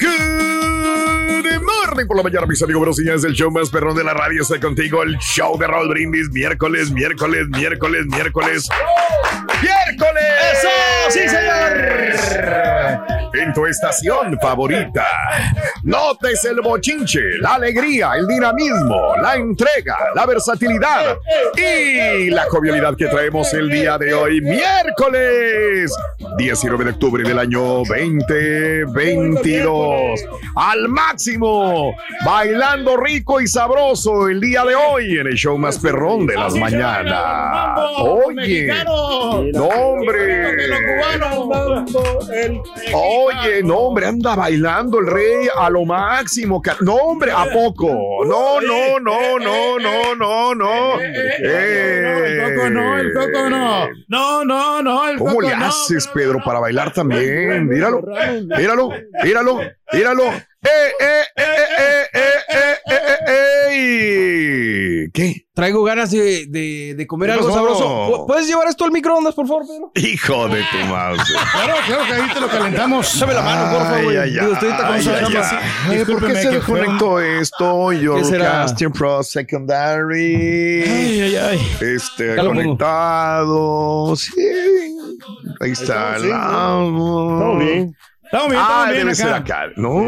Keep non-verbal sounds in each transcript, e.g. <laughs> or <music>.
Good morning por la mañana, mis amigos, buenos días. El show más perrón de la radio está contigo. El show de Raúl Brindis. Miércoles, miércoles, miércoles, miércoles. ¡Miércoles! En tu estación favorita. Notes el bochinche, la alegría, el dinamismo, la entrega, la versatilidad y la jovialidad que traemos el día de hoy, miércoles 19 de octubre del año 2022. Al máximo, bailando rico y sabroso el día de hoy en el show más perrón de las mañanas. Oye, no, hombre. Oye, no, hombre, anda bailando el rey a lo máximo. No, hombre, ¿a poco? No, no, no, no, no, no, no. El coco no, el coco no. No, no, no, el ¿Cómo coco le no. haces, Pedro, para bailar también? Míralo, míralo, míralo, míralo. ¡Eh, eh, eh, eh, eh, eh, eh, eh, ¿Qué? Traigo ganas de, de- de comer ¿Qué algo pasó? sabroso. ¿Pu- ¿Puedes llevar esto al microondas, por favor, Pedro? Hijo de tu mouse. Claro, claro que ahí te lo calentamos. Dame la mano, por favor. Ay, Digo, estoy ahorita con ay, así. ¿Por qué se desconectó esto? Your será? casting pro secondary. Ay, ay, ay. Este, conectado. Sí. Ahí está. Todo bien. Estamos bien, Ah, estamos bien debe ser acá. acá. No.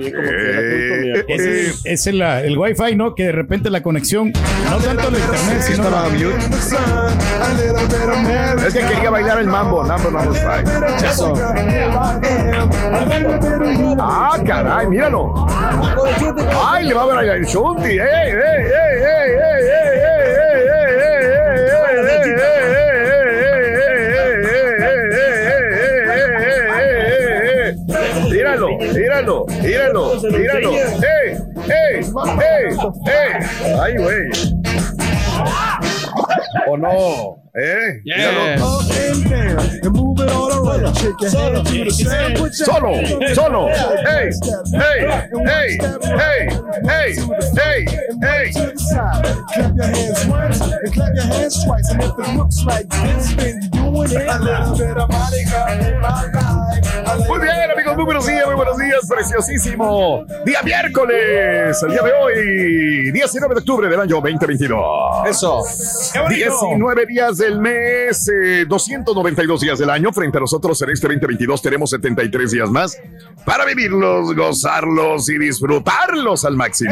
Eh, Es, es, es el, el wifi, ¿no? Que de repente la conexión, no tanto el internet, sino Estaba la- mute. Es que quería bailar el mambo, number number five. Eso. Ah, caray, míralo. Ay, le va a ver el shunti. ¡Ey, ey, ey, ey, ey, ey, míralo, míralo, míralo, míralo. ¡Ey! ¡Ey! ¡Ey! ¡Ey! ¡Ay, güey! ¿O no? ¿Eh? Yeah. Solo, solo, hey, hey, hey, hey, hey, hey, hey. Clap your hands once and clap your hands twice, and if it looks like this, then you Muy bien, amigos, muy buenos días, muy buenos días, preciosísimo. Día miércoles, el día de hoy, 19 de octubre del año 2022. Eso. 19 días del mes, eh, 292 días del año. Frente a nosotros en este 2022 tenemos 73 días más para vivirlos, gozarlos y disfrutarlos al máximo.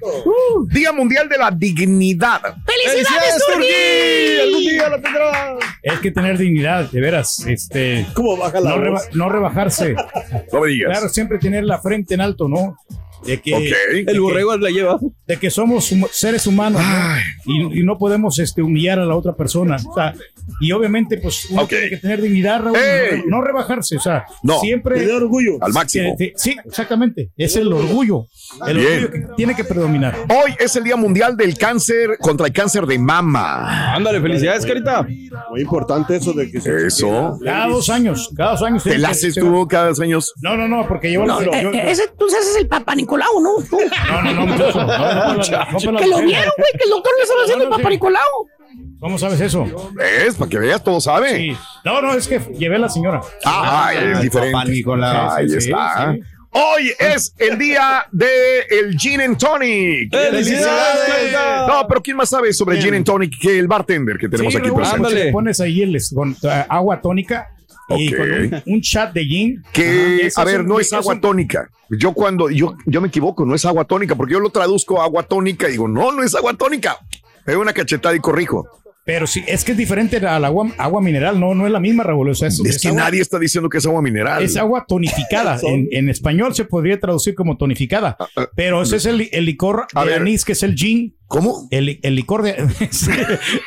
Uh, Día Mundial de la Dignidad. ¡Felicidades, Turquí! Algún día la tendrás. Hay que tener dignidad, de veras. Este, ¿Cómo baja la no, reba- no rebajarse. <laughs> No me digas. Claro, siempre tener la frente en alto, ¿no? De que, Ok. de El borrego la lleva. de que somos hum- seres humanos ¿no? Y, y no podemos este, humillar a la otra persona. O sea, y obviamente, pues uno Ok. tiene que tener dignidad, Raúl, ¡Ey! no, no rebajarse. O sea, No. siempre. Tener orgullo. Al máximo. que- sí, exactamente. Es el orgullo. El Bien. orgullo que tiene que predominar. Hoy es el Día Mundial del Cáncer contra el cáncer de mama. Ándale, felicidades, Carita. Muy importante eso de que se Eso. Cada dos años, cada dos años. ¿Te la haces tú cada dos años? No, no, no, porque yo. yo- yo- Eh, eh, ese tú haces el Papa Nicolau, ¿no? Tú. <laughs> no, no, no, muchacho, no, Que lo vieron, güey, que el doctor le estaba haciendo el No, no, sí. Papa Nicolau. ¿Cómo sabes eso? ¿Ves? Para que veas, todo sabe. Sí. No, no, es que llevé a la señora. Ah, ay, es diferente. Nicolás. Ahí Sí, sí, está. sí. Hoy es el día de el Gin and Tonic. ¡Felicidades! No, pero ¿quién más sabe sobre Gin and Tonic que el bartender que tenemos Sí, aquí presente? Ándale. Le pones ahí el, con uh, agua tónica y Ok. con un, un chat de gin. Que, a ver, no es agua tónica. Yo cuando, yo, yo me equivoco, no es agua tónica, porque yo lo traduzco a agua tónica y digo, no, no es agua tónica. Doy una cachetada y corrijo. Pero sí, es que es diferente al agua, agua mineral, no, no es la misma, sea, es, Es es que agua, nadie está diciendo que es agua mineral. es agua tonificada. <laughs> en, en español se podría traducir como tonificada. ah, Pero ese es el, el licor A de ver. anís, que es el gin. ¿Cómo? El, el licor de.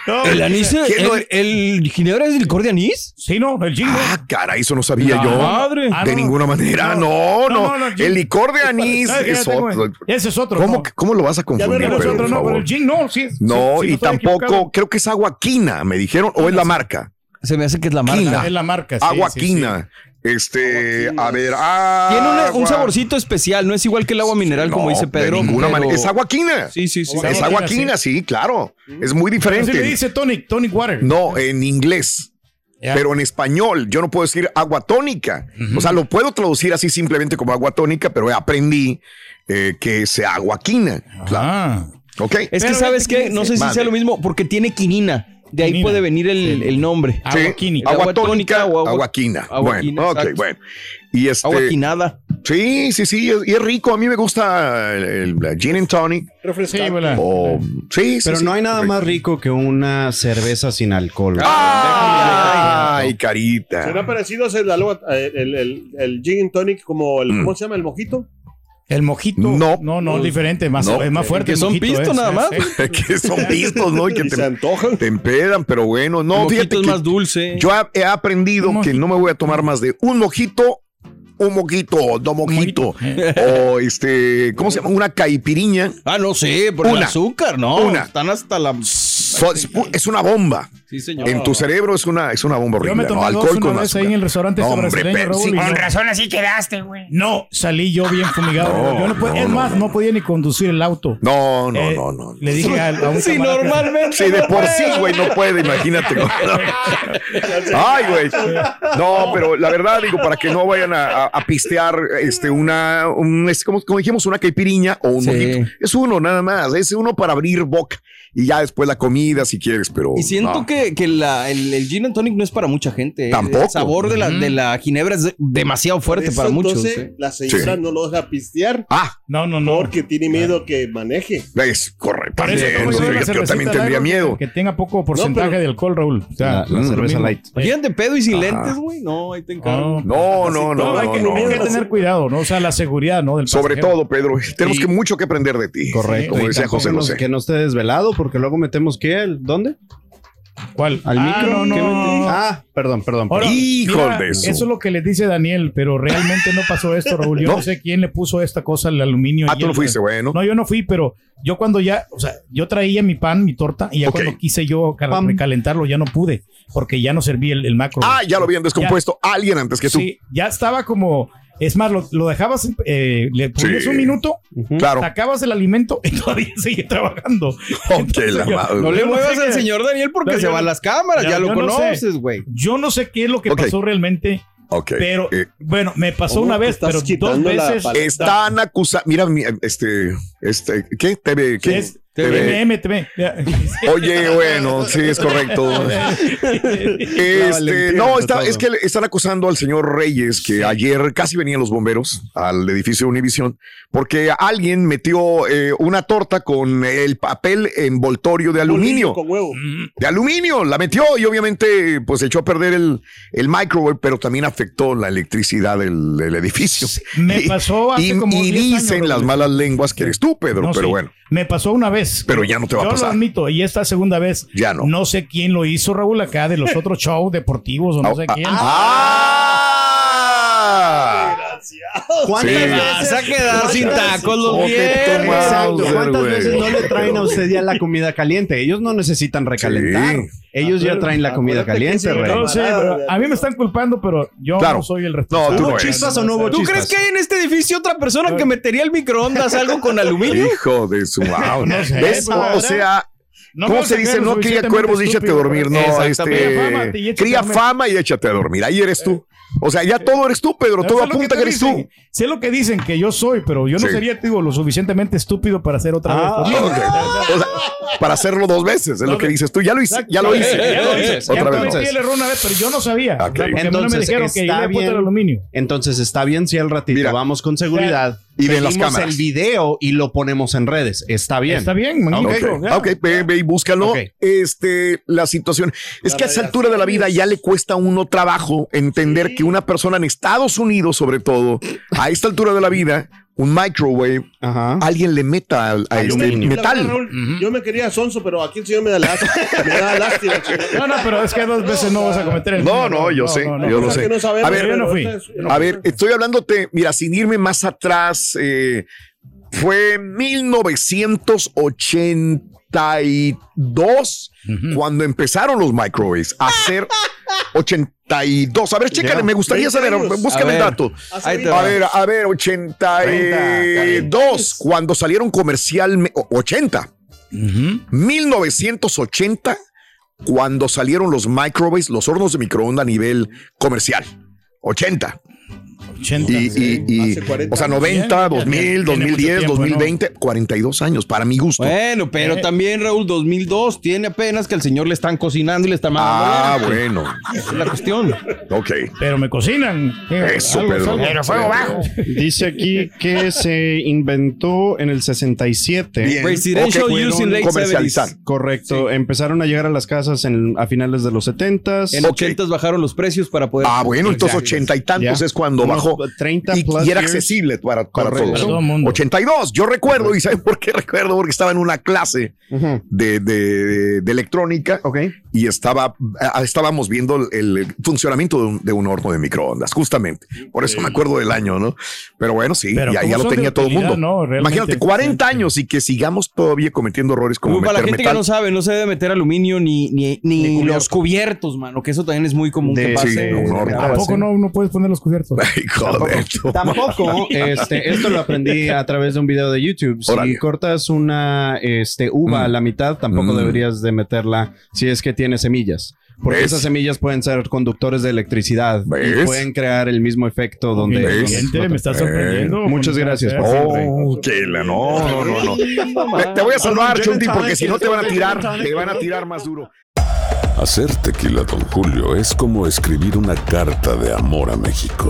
No, ¿El anís? <laughs> ¿Quién no ¿El, el ginebra es el licor de anís? Sí, no, el gin. no. Ah, caray, eso no sabía No, yo. madre. Ah, de no. ninguna manera, no, no. el licor de anís es Ya otro. Ese es otro. ¿Cómo, no. ¿Cómo lo vas a Ya confundir? veremos Pedro, otro, por no, pero el gin no, sí. No, sí, sí, y tampoco, equivocado. creo que es agua quina, me dijeron, o es la marca. Se me hace que es la marca. Quina. Es la marca. sí, agua sí, sí. quina. Este, a ver, ah, Tiene un, saborcito especial, no es igual que el agua mineral, como dice Pedro. De ninguna pero- manera. Es agua quina. Sí, sí, sí. Es Agua quina, sí, claro. Es muy diferente. le dice tonic, tonic water. No, en inglés. Pero en español, yo no puedo decir agua tónica. O sea, lo puedo traducir así simplemente como agua tónica, pero aprendí eh, que es agua quina. Claro. Ah. ¿Ok? Es que, Pero ¿sabes qué? que No sé si sea lo mismo, porque tiene quinina. De ahí puede venir el, el nombre. Agua Sí, quínica. Agua, Agua tónica, tónica o agua- agua quina. agua bueno, ok, exacto. bueno. Y este, Agua quinada. sí, sí, sí, y es rico. A mí me gusta el, el gin and tonic. Sí, Refrescante. O, sí, sí, Pero sí, no hay nada más rico que una cerveza sin alcohol. Ay, carita. ¿Será parecido a el, el, el, el, el gin and tonic como el, Mm. ¿cómo se llama? El mojito. El mojito. No. No, no, es diferente. Más, No. Es más fuerte. Que el son mojito, pisto es, nada más. <laughs> que son pistos, ¿no? Y que <laughs> Y se te, antojan. te empedan, pero bueno, el no, mojito fíjate es que más dulce. yo he, aprendido que no me voy a tomar más de un mojito, un mojito, dos mojitos, o este, ¿cómo se llama? Una caipiriña. Ah, no sé, por el azúcar, ¿no? Una. Están hasta la... So- es una bomba. Sí, señor. En tu cerebro es una, es una bomba Yo horrible. me ¿no? tomé dos Alcohol una con vez ahí en el restaurante No, hombre, brasileño, pero Raúl, sí, y con no- razón así quedaste, güey. No, salí yo bien fumigado. No, yo no puedo- no, es no, más, no. podía ni conducir el auto. No, no, Eh, no, no. Le dije a, a un Sí, camarada que-. Sí, de no por sí, güey, no puede, imagínate. Ay, güey. No, pero la verdad, digo, para que no vayan a, a- a pistear este, una, un, es como, como dijimos, una caipiriña o un Sí. mojito. Es uno, nada más. Es uno para abrir boca y ya después la comida si quieres, pero. Y siento no. que, que la- el, el gin and tonic no es para mucha gente. ¿eh? Tampoco. El sabor de la, de la ginebra es de- demasiado fuerte eso, para muchos. Entonces, ¿eh? la señora no lo deja pistear Ah, No, no, no. porque tiene miedo que maneje. es correcto. Eso tomo yo también tendría miedo. Que tenga poco porcentaje pero- de alcohol, Raúl. O sea, La, la cerveza light. Imagínate pedo y sin Ajá. lentes, güey. No, ahí te encargo. No, No, no, no, hay no, que no. Que no. tener cuidado, ¿no? O sea, la seguridad, ¿no? Del Sobre todo, Pedro, tenemos que mucho que aprender de ti. Correcto. Como decía José José. que no esté desvelado porque luego metemos ¿qué? ¿El- ¿Dónde? ¿Cuál? ¿Al Ah, micro? No. Ah, perdón, perdón. Perdón. Hijo mira, de eso. es lo que le dice Daniel, pero realmente no pasó esto, Raúl. Yo no, ¿No? sé quién le puso esta cosa al aluminio. Ah, tú no fuiste, bueno. No, yo no fui, pero yo cuando ya, o sea, yo traía mi pan, mi torta, y ya cuando quise yo Pam. recalentarlo, ya no pude, porque ya no servía el, el macro. Ah, ya lo habían descompuesto alguien antes que tú. Sí, ya estaba como, es más, lo, lo dejabas, eh, le ponías Sí. un minuto. Claro. sacabas el alimento y <laughs> todavía sigue trabajando. Ok, la madre. No le no muevas sé al señor Daniel porque No, se van no- las cámaras, ya, Ya, lo yo no sé. conoces, güey. Yo no sé qué es lo que pasó realmente, Ok. pero Eh, bueno, me pasó ¿Cómo una vez, pero dos veces. están acusados. Mira, mi- este, este, ¿qué? TV, ¿qué? Es- TV, MTV. Ya. <laughs> Oye, bueno, sí, es correcto. <laughs> Este, no, está- es que están acusando al señor Reyes que ayer casi venían los bomberos al edificio Univision porque alguien metió eh, una torta con el papel envoltorio de aluminio. Con huevo. De aluminio, la metió y obviamente pues echó a perder el, el microwave, pero también afectó la electricidad del, del edificio. Me Y- pasó hace y, como y 10 años, dicen las malas lenguas que eres tú, Pedro, No, pero sí. bueno. Me pasó una vez. Pero ya no te va a Yo pasar. lo admito. Y esta segunda vez. Ya no. No sé quién lo hizo, Raúl, acá de los <laughs> otros shows deportivos o no sé Ah, quién. ¡Ah! ¿Cuántas Sí. Vas a quedar sin tacos los. Exacto. ¿Cuántas veces no le traen a usted ya la comida caliente? Ellos no necesitan recalentar. Sí. Ellos ya traen la comida caliente, sí, Rey. No sé, pero a mí me están culpando, pero yo Claro. no soy el No, responsable. tú no ¿Hubo chispas o no hubo ¿Tú chispas? crees que hay en este edificio otra persona que metería el microondas algo con aluminio? <laughs> Hijo de su wow. No sé, ¿Ves? pero- O sea, No ¿cómo se dice? No lo cría cuervos y échate a dormir. No, este. Cría fama Cría fama y échate a dormir. Ahí eres tú. O sea, ya todo eres tú, Pedro. Todo apunta que eres dicen, tú. Sé lo que dicen que yo soy, pero yo no Sí. sería, digo, lo suficientemente estúpido para hacer otra Ah, vez. O sea, para hacerlo dos veces, es lo que dices tú. Ya lo hice. Ya lo hice. Ya lo hice. Entonces, Ya Otra vez. cometí el error una vez, pero yo no sabía. O sea, no me Entonces, dijeron que yo está le he puesto el bien. aluminio. Entonces está bien si al ratito Mira. vamos con seguridad Y ven las cámaras. el video y lo ponemos en redes. Está bien. Está bien, magnífico. Ok, ya. ok, ve, ve y búscalo. Este, la situación. Es que a esa altura de la vida ya le cuesta a uno trabajo entender que una persona en Estados Unidos, sobre todo, a esta altura de la vida, un microwave, Ajá. alguien le meta al- a este me- la verdad, metal. Yo me quería sonso, pero aquí el señor me da lástima. <laughs> me da lástima. No, no, pero es que dos veces no vas a cometer el No, mismo no, yo sé, yo lo sé. no sabemos, A ver, yo no fui. A ver, estoy hablándote, mira, sin irme más atrás, eh, fue 1982 cuando empezaron los microwaves a ser 82. A ver, chécale, me gustaría 20 saber, búscame el dato. A ver, a ver, 82, cuando salieron comercial, 80. 1980, cuando salieron los microwaves, los hornos de microondas a nivel comercial. 80. 80. Y, y- y- Hace 40 o sea, años. 90, Ya, ya, 2000, tiene mucho 2010, tiempo, 2020, 42 años, para mi gusto. Bueno, pero Eh. también Raúl 2002 tiene apenas que al señor le están cocinando y le están mandando. Ah, bueno. Esa es la cuestión. Ok. Pero me cocinan. Eso, Pedro. Pero fuego bajo. Dice aquí que se inventó en el 67. Bien. Residential Ok, use in fueron late comercializar. 70s. Correcto. Empezaron a llegar a las casas en- a finales de los 70s. En Ok. 80 bajaron los precios para poder. Ah, bueno, entonces 80 y tantos Ya. es cuando bajó. 30 y, plus y era years. accesible para, para Correcto. todos. Todo el mundo. 82, yo recuerdo, y ¿saben por qué recuerdo? Porque estaba en una clase Ujú. de, de- de electrónica Ok. y estaba, estábamos viendo el, el funcionamiento de un, de un horno de microondas, justamente. Por eso me acuerdo del año, ¿no? Pero bueno, sí, Pero ya, ¿cómo ya lo tenía todo el mundo. no? Imagínate, es 40 diferente. años y que sigamos todavía cometiendo errores como Uy, para la gente metal. que no sabe, no se debe meter aluminio ni, ni, ni, Ni los cubiertos, mano, que eso también es muy común De- que Sí, pase. un horno. Ah, Tampoco sí. no, no puedes poner los cubiertos. <laughs> Ay, joder. Tampoco, este, esto lo aprendí a través de un video de YouTube. Si cortas una este, uva Mm. a la mitad, tampoco Mm. deberías de meterla si es que tiene semillas. Porque ¿Ves? esas semillas pueden ser conductores de electricidad ¿Ves? y pueden crear el mismo efecto donde... Gente, me está sorprendiendo. Muchas gracias, Por. Oh, que la no, no, no, no. Te, te voy a salvar, Chunti, porque si no te van a tirar, te van a tirar más duro. Hacer tequila, Don Julio, es como escribir una carta de amor a México.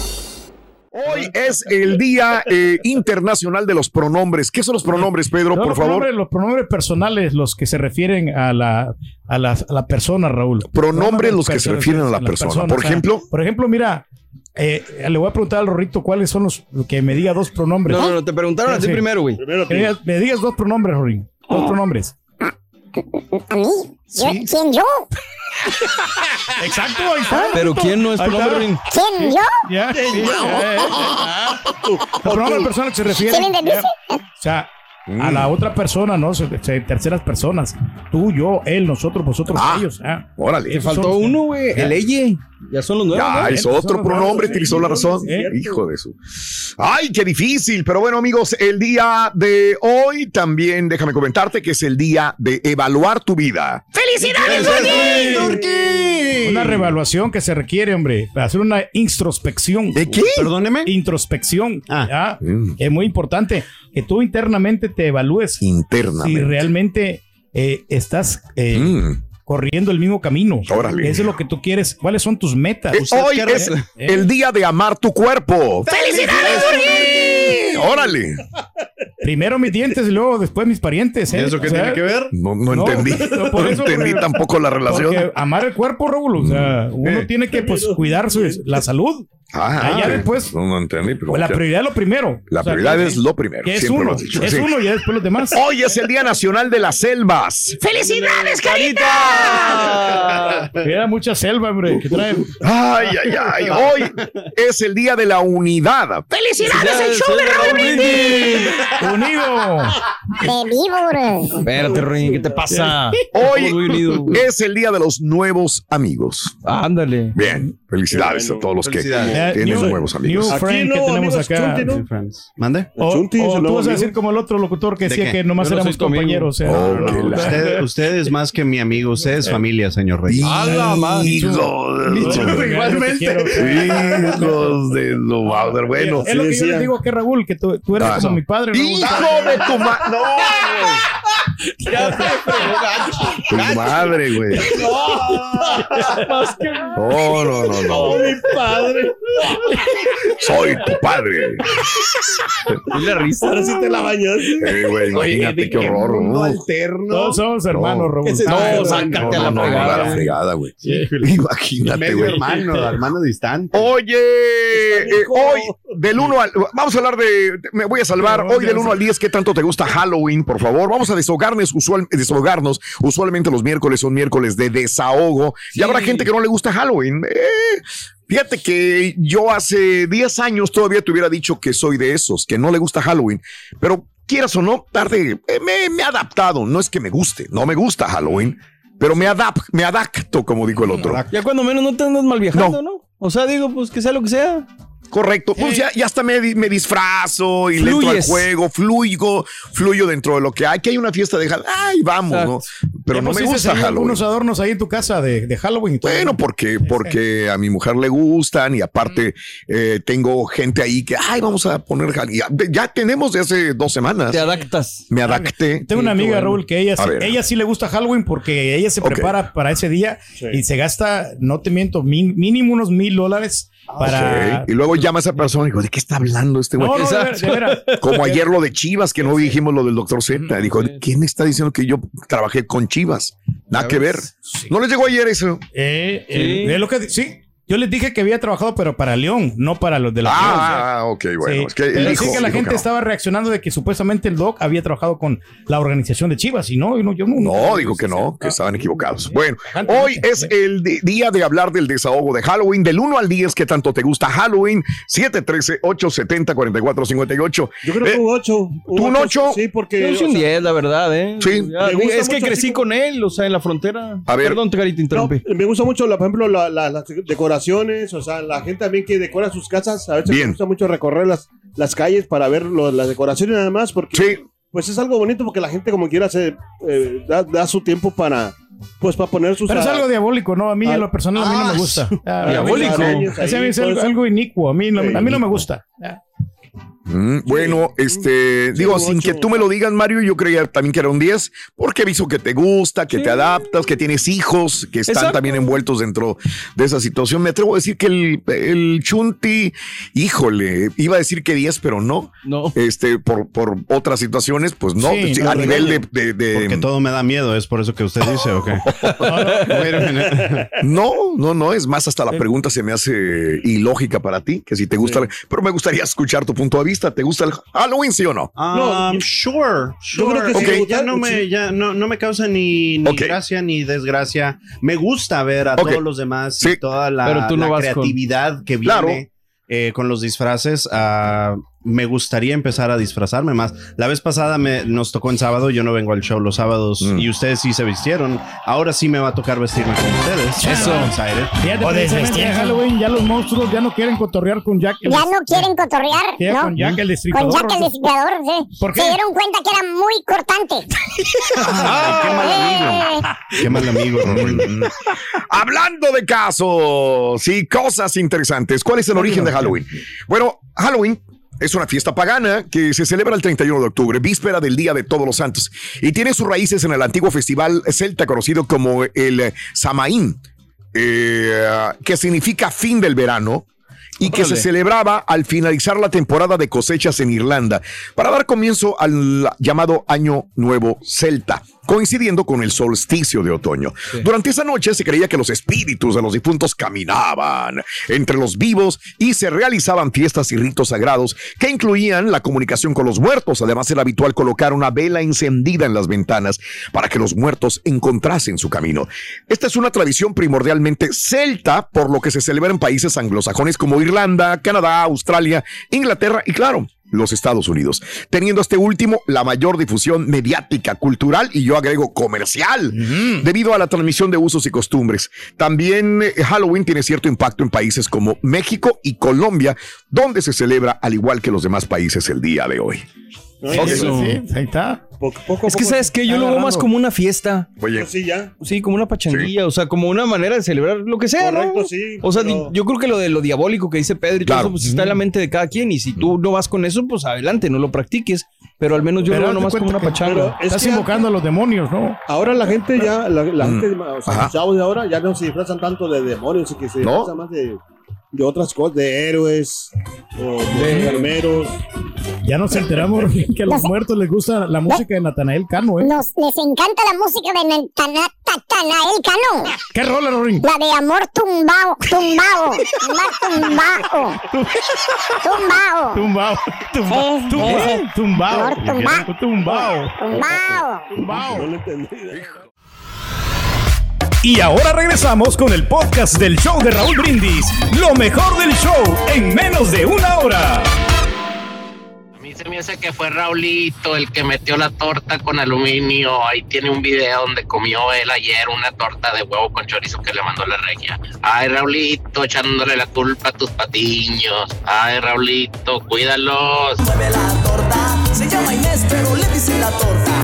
Hoy es el Día eh, Internacional de los Pronombres. ¿Qué son los pronombres, Pedro, No, por los favor? Pronombres, los pronombres personales, los que se refieren a la, a la, a la persona, Raúl. Pronombres los que se refieren a la persona. Por o sea, ejemplo. Por ejemplo, mira, eh, le voy a preguntar al Rorrito cuáles son los que me diga dos pronombres. No, no, no, te preguntaron a ti primero, güey. Que me digas- me digas dos pronombres, Rorín. Dos pronombres. ¿A mí? ¿Yo? Sí. ¿Quién yo? Exacto, ahí está. Pero ¿quién no es Ahí pronombre, está. Rin? ¿Quién yo? Ya, ya. Los <laughs> pronombres personas que se refieren. ¿Sí me. O sea, a la otra persona, ¿no? Se- se- terceras personas. Tú, yo, él, nosotros, vosotros, Ah, ellos. ah. Órale. Te faltó son- uno, güey. El Eye. Ya son los nuevos. Ya, ¿no? hizo Son otro pronombre, nuevos, utilizó la razón. Hijo de su. Ay, qué difícil. Pero bueno, amigos, el día de hoy también déjame comentarte que es el día de evaluar tu vida. ¡Felicidades, Una revaluación que se requiere, hombre, para hacer una introspección. ¿De qué? Perdóneme. Introspección. Ah. Mm. Es muy importante que tú internamente te evalúes si Internamente. realmente eh, estás eh, Mm. corriendo el mismo camino. Órale. Eso es lo que tú quieres. ¿Cuáles son tus metas? Eh, hoy es el día de amar tu cuerpo. ¡Felicidades, Turquí! Órale. Primero mis dientes y luego después mis parientes. ¿eh? ¿Eso qué O sea, tiene que ver? No, no No, entendí. no, por <laughs> No eso, entendí porque- tampoco la relación. Amar el cuerpo, Raúl, o sea, uno Eh. tiene que pues cuidar su, la salud. Ah, ya después- No, no entendí. Pero Pues la prioridad es lo primero. La O sea, prioridad que- es lo primero. que es siempre lo uno, has dicho. es sí. uno y ya después los demás. Hoy es el Día Nacional de las Selvas. ¡Felicidades, Carita! Mira mucha selva, hombre, que traen. Ay, ay, ay. Hoy es el Día de la Unidad. ¡Felicidades, el show de Raúl! Unido. ¡De! Espérate, Rin, ¿qué te pasa? Hoy es el Día de los nuevos amigos. Ándale. Bien, felicidades a todos los que Felicidades. tienen New- nuevos New amigos. friend no, que tenemos amigos, acá. Chunti, ¿no? ¿Mande? O, Chunti o tú vas a decir como el otro locutor que ¿De decía qué? que nomás no éramos compañeros. o sea, Oh, la-. Usted, usted es más que mi amigo. Usted es familia, señor Rey. ¡Hala, lo- igualmente. Hijos de lo madre. Bueno. es lo que yo les digo que Raúl, que tú, tú eres Ah, como mi padre. Hijo de tu madre. No, <laughs> Tu madre, güey. <laughs> No, no, no, no. mi padre! Soy tu padre. Y la risa. Ahora sí te la bañas. Eh, güey, imagínate qué horror. ¿no? alterno. Todos somos hermanos, No, Ay, no, sácate no, a la no, a la fregada, güey. Híjole. Imagínate, Medio güey. hermano, hermano distante. Oye, eh, hoy del 1 al. Vamos a hablar de. Me voy a salvar. Hoy del 1 al 10, ¿qué tanto te gusta Halloween? Por favor, vamos a desahogarnos, usual, desahogarnos. Usualmente los miércoles son miércoles de desahogo. Y habrá gente que no le gusta Halloween. Eh, fíjate que yo hace 10 años todavía te hubiera dicho que soy de esos, que no le gusta Halloween. Pero quieras o no, tarde eh, me, me he adaptado. No es que me guste, no me gusta Halloween. Pero me, adap me adapto, como dijo el otro. Ya cuando menos no te andas mal viajando, ¿no? O sea, digo, pues que sea lo que sea. Correcto. Pues ya, ya hasta me, me disfrazo y le entro al juego, fluyo, fluyo dentro de lo que hay. Que hay una fiesta de Halloween. Ay, vamos, ¿no? Pero Ya no me pusiste gusta Halloween. algunos adornos ahí en tu casa de, de Halloween. y todo, Bueno, ¿no? porque, porque a mi mujer le gustan y aparte eh, tengo gente ahí que, ay, vamos a poner Halloween. Ya, ya tenemos de hace dos semanas. Te adaptas. Me adapté. Tengo una amiga, bueno. Raúl, que ella, sí- ella sí le gusta Halloween porque ella se prepara para ese día Sí. y se gasta, no te miento, min- mínimo unos mil dólares para... Ok. Y luego llama a esa persona y digo, ¿de qué está hablando este güey? No, no. <laughs> Como ayer lo de Chivas, que no dijimos lo del doctor Z. Dijo, ¿quién está diciendo que yo trabajé con Chivas? Nada que ver. No les llegó ayer eso. Eh, Sí. eh, es lo que, sí, yo les dije que había trabajado, pero para León, no para los de la Ah, ok, bueno. Sí. Es que él Pero dijo, sí que la gente no. estaba reaccionando de que supuestamente el Doc había trabajado con la organización de Chivas y no, y no yo no. No, dijo que no, que estaban equivocados. Bueno, hoy es el día de hablar del desahogo de Halloween. Del 1 al 10, que tanto te gusta Halloween? 713-870-4458. Yo creo que Eh, un 8. ¿tú un ocho? Sí, porque. Yo soy un sea, 10, la verdad, ¿eh? Sí. Es que crecí así con él, o sea, en la frontera. A ver. Perdón, Gary, te No, interrumpí. me gusta mucho, la- por ejemplo, la- la- las decoraciones, o sea, la gente también que decora sus casas, a veces Bien. me gusta mucho recorrer las, las calles para ver lo- las decoraciones nada más, porque Sí, pues es algo bonito porque la gente como quiera se eh, da, da su tiempo para pues para poner sus Pero es ah, algo diabólico, ¿no? A mí Ah, en lo personal a mí no ah, me gusta. Ah, diabólico. a a es todo algo, algo inicuo, a mí no, a mí no me gusta. Mm, bueno, este, digo, sin que tú me lo digas, Mario, yo creía también que era un 10, porque he visto que te gusta, que te adaptas, que tienes hijos, que están Exacto. también envueltos dentro de esa situación. Me atrevo a decir que el, el Chunti, híjole, iba a decir que 10, pero no. No. Este, por, por otras situaciones, pues no, Sí, Sí, no, a no, nivel de, de- de- Porque todo me da miedo, es por eso que usted dice, ¿o qué? Wait a minute. No, no, no, es más, hasta la pregunta se me hace ilógica para ti, que si te gusta, pero me gustaría escuchar tu punto de vista. ¿Te gusta el Halloween, sí o no? Um, sure, yo creo sure. que sí, Ok, me ya no me, sí. ya no, no me causa ni, ni gracia ni desgracia. Me gusta ver a todos los demás Sí. y toda la, Pero tú no la vas con- creatividad que Claro. viene eh, con los disfraces. ah, me gustaría empezar a disfrazarme más. La vez pasada me, nos tocó en sábado, yo no vengo al show los sábados Mm. y ustedes sí se vistieron. Ahora sí me va a tocar vestirme con ustedes. Eso. Fíjate, O desvestirse. en Halloween ya los monstruos ya no quieren cotorrear con Jack. el- Ya no quieren cotorrear, Sí, ¿no? con Jack el destripador. Con Jack el destripador, sí. ¿Por qué? Se dieron cuenta que era muy cortante. Ay, <laughs> qué mal amigo. Qué mal amigo. <laughs> Hablando de casos y cosas interesantes, ¿cuál es el origen de Halloween? Bueno, Halloween es una fiesta pagana que se celebra el 31 de octubre, víspera del Día de Todos los Santos, y tiene sus raíces en el antiguo festival celta conocido como el Samaín, eh, que significa fin del verano. Y que se celebraba al finalizar la temporada de cosechas en Irlanda para dar comienzo al llamado Año Nuevo Celta, coincidiendo con el solsticio de otoño. Durante esa noche se creía que los espíritus de los difuntos caminaban entre los vivos y se realizaban fiestas y ritos sagrados que incluían la comunicación con los muertos. Además era habitual colocar una vela encendida en las ventanas para que los muertos encontrasen su camino. Esta es una tradición primordialmente celta, por lo que se celebra en países anglosajones como Irlanda, Canadá, Australia, Inglaterra y claro, los Estados Unidos, teniendo este último la mayor difusión mediática, cultural y yo agrego comercial, debido a la transmisión de usos y costumbres. También eh, Halloween tiene cierto impacto en países como México y Colombia, donde se celebra al igual que los demás países el día de hoy. No, Ok. eso, Sí, ahí está. poco, poco, Es que, poco- ¿sabes qué? Yo lo veo más como una fiesta. Oye, Pues sí, ya. Sí, como una pachanguilla, o sea, como una manera de celebrar lo que sea, Correcto, ¿no? sí, O sea, pero- yo creo que lo de lo diabólico que dice Pedro y todo eso, pues está en la mente de cada quien. Y si tú no vas con eso, pues adelante, no lo practiques. Pero al menos yo Pero lo veo nomás como una que- pachanga. es Estás que invocando a los demonios, ¿no? Ahora la gente ya, la, la Mm. gente, o sea, los chavos de ahora ya no se disfrazan tanto de demonios, y que se No. disfrazan más de, de otras cosas, de héroes, o de enfermeros. Ya nos enteramos <laughs> que a los muertos les gusta la música de Natanael Cano, ¿eh? Nos, les encanta la música de Natana- Natanael Cano. ¿Qué rola, Rorín? La de amor tumbao, tumbao, amor tumbao. Tumbao. Tumbao. Tumbao. Tumbao. Tumbao. Amor tumba- Tumbao. Tumbao. Tumbao. Y ahora regresamos con el podcast del show de Raúl Brindis. Lo mejor del show en menos de una hora. A mí se me hace que fue Raulito el que metió la torta con aluminio. Ahí tiene un video donde comió él ayer una torta de huevo con chorizo que le mandó la regia. Ay, Raulito, echándole la culpa a tus patiños. Ay, Raulito, cuídalos.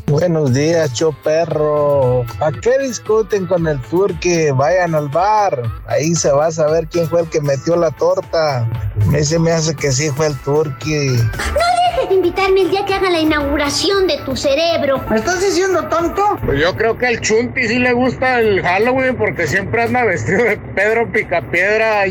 Buenos días, show perro. ¿A qué discuten con el turqui? Vayan al bar. Ahí se va a saber quién fue el que metió la torta. A mí se me hace que sí fue el turqui. dejes de invitarme el día que haga la inauguración de tu cerebro. ¿Me estás diciendo tonto? Pues yo creo que al Chunti sí le gusta el Halloween porque siempre anda vestido de Pedro Picapiedra.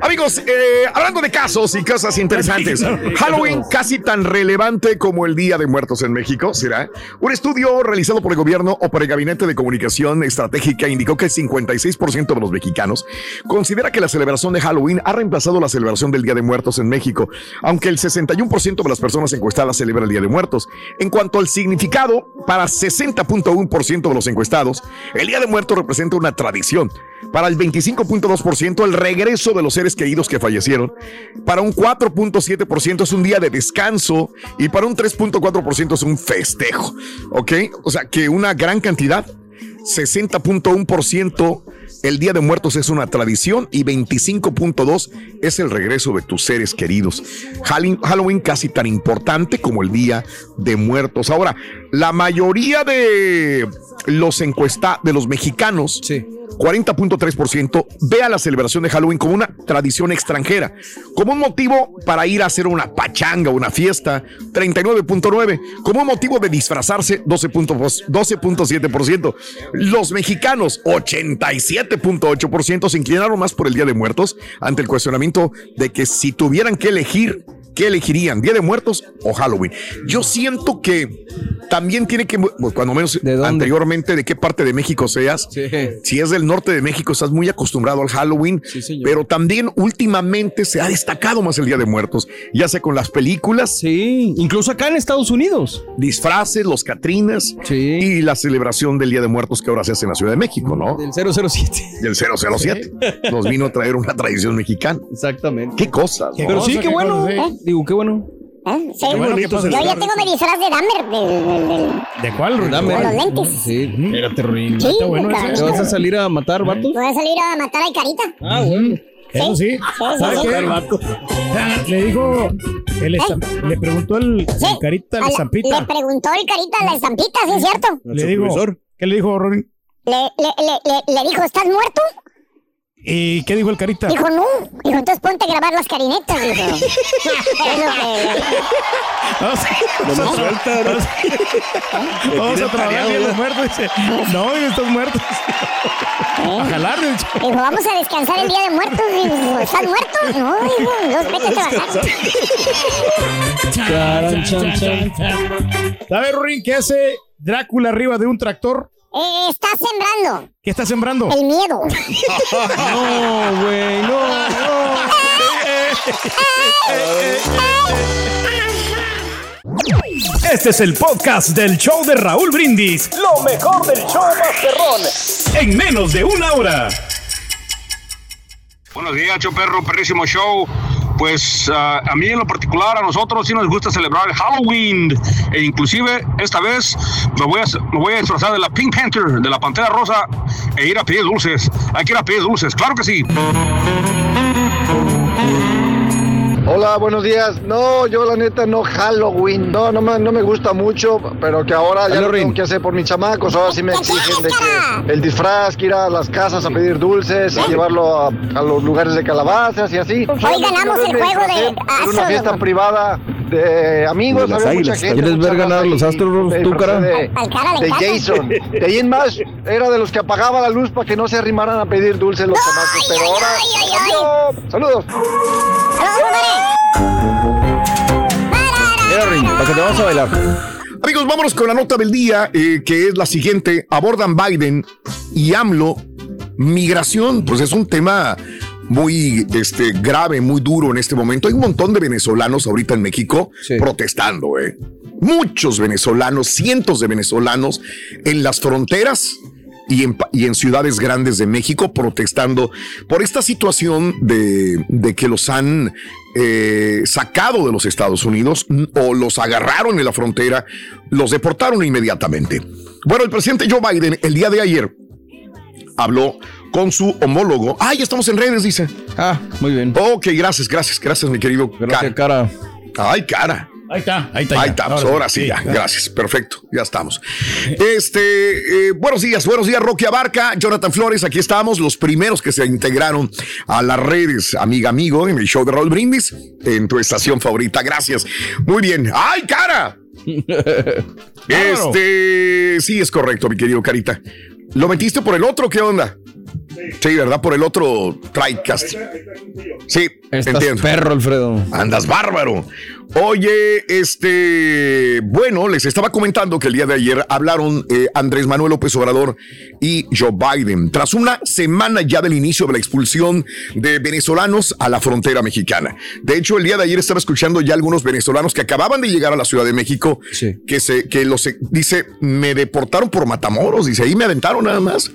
Amigos, eh, hablando de casos y cosas interesantes, Halloween casi tan relevante como el Día de Muertos en México, ¿será? Un estudio realizado por el gobierno o por el Gabinete de Comunicación Estratégica indicó que el 56% de los mexicanos considera que la celebración de Halloween ha reemplazado la celebración del Día de Muertos en México, aunque el 61% de las personas encuestadas celebra el Día de Muertos. En cuanto al significado, para 60.1% de los encuestados, el Día de Muertos representa una tradición. Para el 25.2% el regreso de los seres queridos que fallecieron. Para un 4.7% es un día de descanso y para un 3.4% es un festejo. ¿Ok? O sea que una gran cantidad, 60.1% el Día de Muertos es una tradición y 25.2 es el regreso de tus seres queridos. Halloween, casi tan importante como el Día de Muertos. Ahora, La mayoría de los encuesta de los mexicanos, 40.3%, ve a la celebración de Halloween como una tradición extranjera, como un motivo para ir a hacer una pachanga, una fiesta, 39.9%, como un motivo de disfrazarse, 12.2 12.7%. Los mexicanos, 87.8%, se inclinaron más por el Día de Muertos ante el cuestionamiento de que si tuvieran que elegir ¿Qué elegirían? ¿Día de Muertos o Halloween? Yo siento que también tiene que, bueno, cuando menos anteriormente, de qué parte de México seas. Si es del norte de México, estás muy acostumbrado al Halloween, pero también últimamente se ha destacado más el Día de Muertos, ya sea con las películas. Sí, incluso acá en Estados Unidos. Disfraces, los Catrinas y la celebración del Día de Muertos que ahora se hace en la Ciudad de México, ¿no? Del 007. Del 007. Nos vino a traer una tradición mexicana. Exactamente. Qué cosas. ¿no? Pero sí, qué bueno. Digo, qué bueno. ¿Eh? Sí. bueno que pasa. Yo ya tengo mi disfraz de Dahmer. del- del- del- ¿De cuál, Ruin? Con los lentes. Sí. Espérate, Ruin. Sí, Está bueno claro. ¿Te vas a salir a matar vatos? Voy a salir a matar al carita. Ah, bueno. Eso sí. sí, ¿Sabes sí. qué? Ah, Le dijo, el estam- le preguntó el, el carita A la estampita. Le preguntó el carita la estampita, ¿sí es cierto? Le digo, ¿qué le dijo Ruin? Le, le, le, le, le dijo, ¿estás muerto? ¿Y qué dijo el carita? Dijo, no. Dijo, entonces ponte a grabar las carinetas. Dijo. Es lo que- No. Vamos a- suelta, ¿no? Vamos a <laughs> trabajar bien los muertos. Dice, no, estás muerto. A jalar, de hecho. Dijo, vamos a descansar el día de muertos. Dijo, ¿estás muerto? No, dijo, entonces vete a trabajar. ¿Sabes, Ruin, qué hace Drácula arriba de un tractor? Eh, está sembrando ¿Qué está sembrando? el miedo. <laughs> No, güey, no, Este es el podcast del show de Raúl Brindis. Lo mejor del show Masterrón. En menos de una hora. Buenos días, Choperro, perrísimo show. Pues ah, a mí en lo particular, a nosotros sí nos gusta celebrar el Halloween. E inclusive esta vez me voy, a, me voy a disfrazar de la Pink Panther, de la Pantera Rosa, e ir a pedir dulces. Hay que ir a pedir dulces, claro que sí. Hola, buenos días. No, yo la neta no Halloween. No, no me, no me gusta mucho, pero que ahora ya lo tengo que hacer por mis chamacos. Ahora sí me exigen de que el disfraz, que ir a las casas a pedir dulces, y llevarlo a, a los lugares de calabazas y así. Hoy ganamos el juego de una fiesta privada de amigos, De las había mucha gente. ¿Quieres ver ganar los Astros, tú, cara? De, de. Jason. De ahí en más, era de los que apagaba la luz para que no se arrimaran a pedir dulces los chamacos. Pero ahora. cambió. Saludos. Mira, Rin, para que te vamos a bailar. Amigos, vámonos con la nota del día, eh, que es la siguiente. Abordan Biden y AMLO. Migración, pues es un tema muy este, grave, muy duro en este momento. Hay un montón de venezolanos ahorita en México protestando, ¿eh? Muchos venezolanos, cientos de venezolanos en las fronteras y en, y en ciudades grandes de México protestando por esta situación de, de que los han eh, sacado de los Estados Unidos o los agarraron en la frontera, los deportaron inmediatamente. Bueno, el presidente Joe Biden el día de ayer habló con su homólogo. Ah, ya estamos en redes, dice. Ah, muy bien. Ok, gracias, gracias, gracias, mi querido. Gracias, cara. Ay, cara. Ahí está, ahí está. Ahí ya. estamos, ahora sí, ya. ya. Gracias, perfecto, ya estamos. Este, eh, buenos días, buenos días, Rocky Abarca, Jonathan Flores, aquí estamos, los primeros que se integraron a las redes, amiga, amigo, en el show de Raúl Brindis, en tu estación favorita. Gracias. Muy bien. ¡Ay, cara! <laughs> Este, sí, es correcto, mi querido Carita. ¿Lo metiste por el otro? ¿Qué onda? Sí, ¿verdad? Por el otro TriCast. Sí, Estás entiendo. perro, Alfredo. Andas bárbaro. Oye, este, bueno, les estaba comentando que el día de ayer hablaron eh, Andrés Manuel López Obrador y Joe Biden, tras una semana ya del inicio de la expulsión de venezolanos a la frontera mexicana. De hecho, el día de ayer estaba escuchando ya algunos venezolanos que acababan de llegar a la Ciudad de México, que se, que los, dice, me deportaron por Matamoros, dice, ahí me aventaron nada más.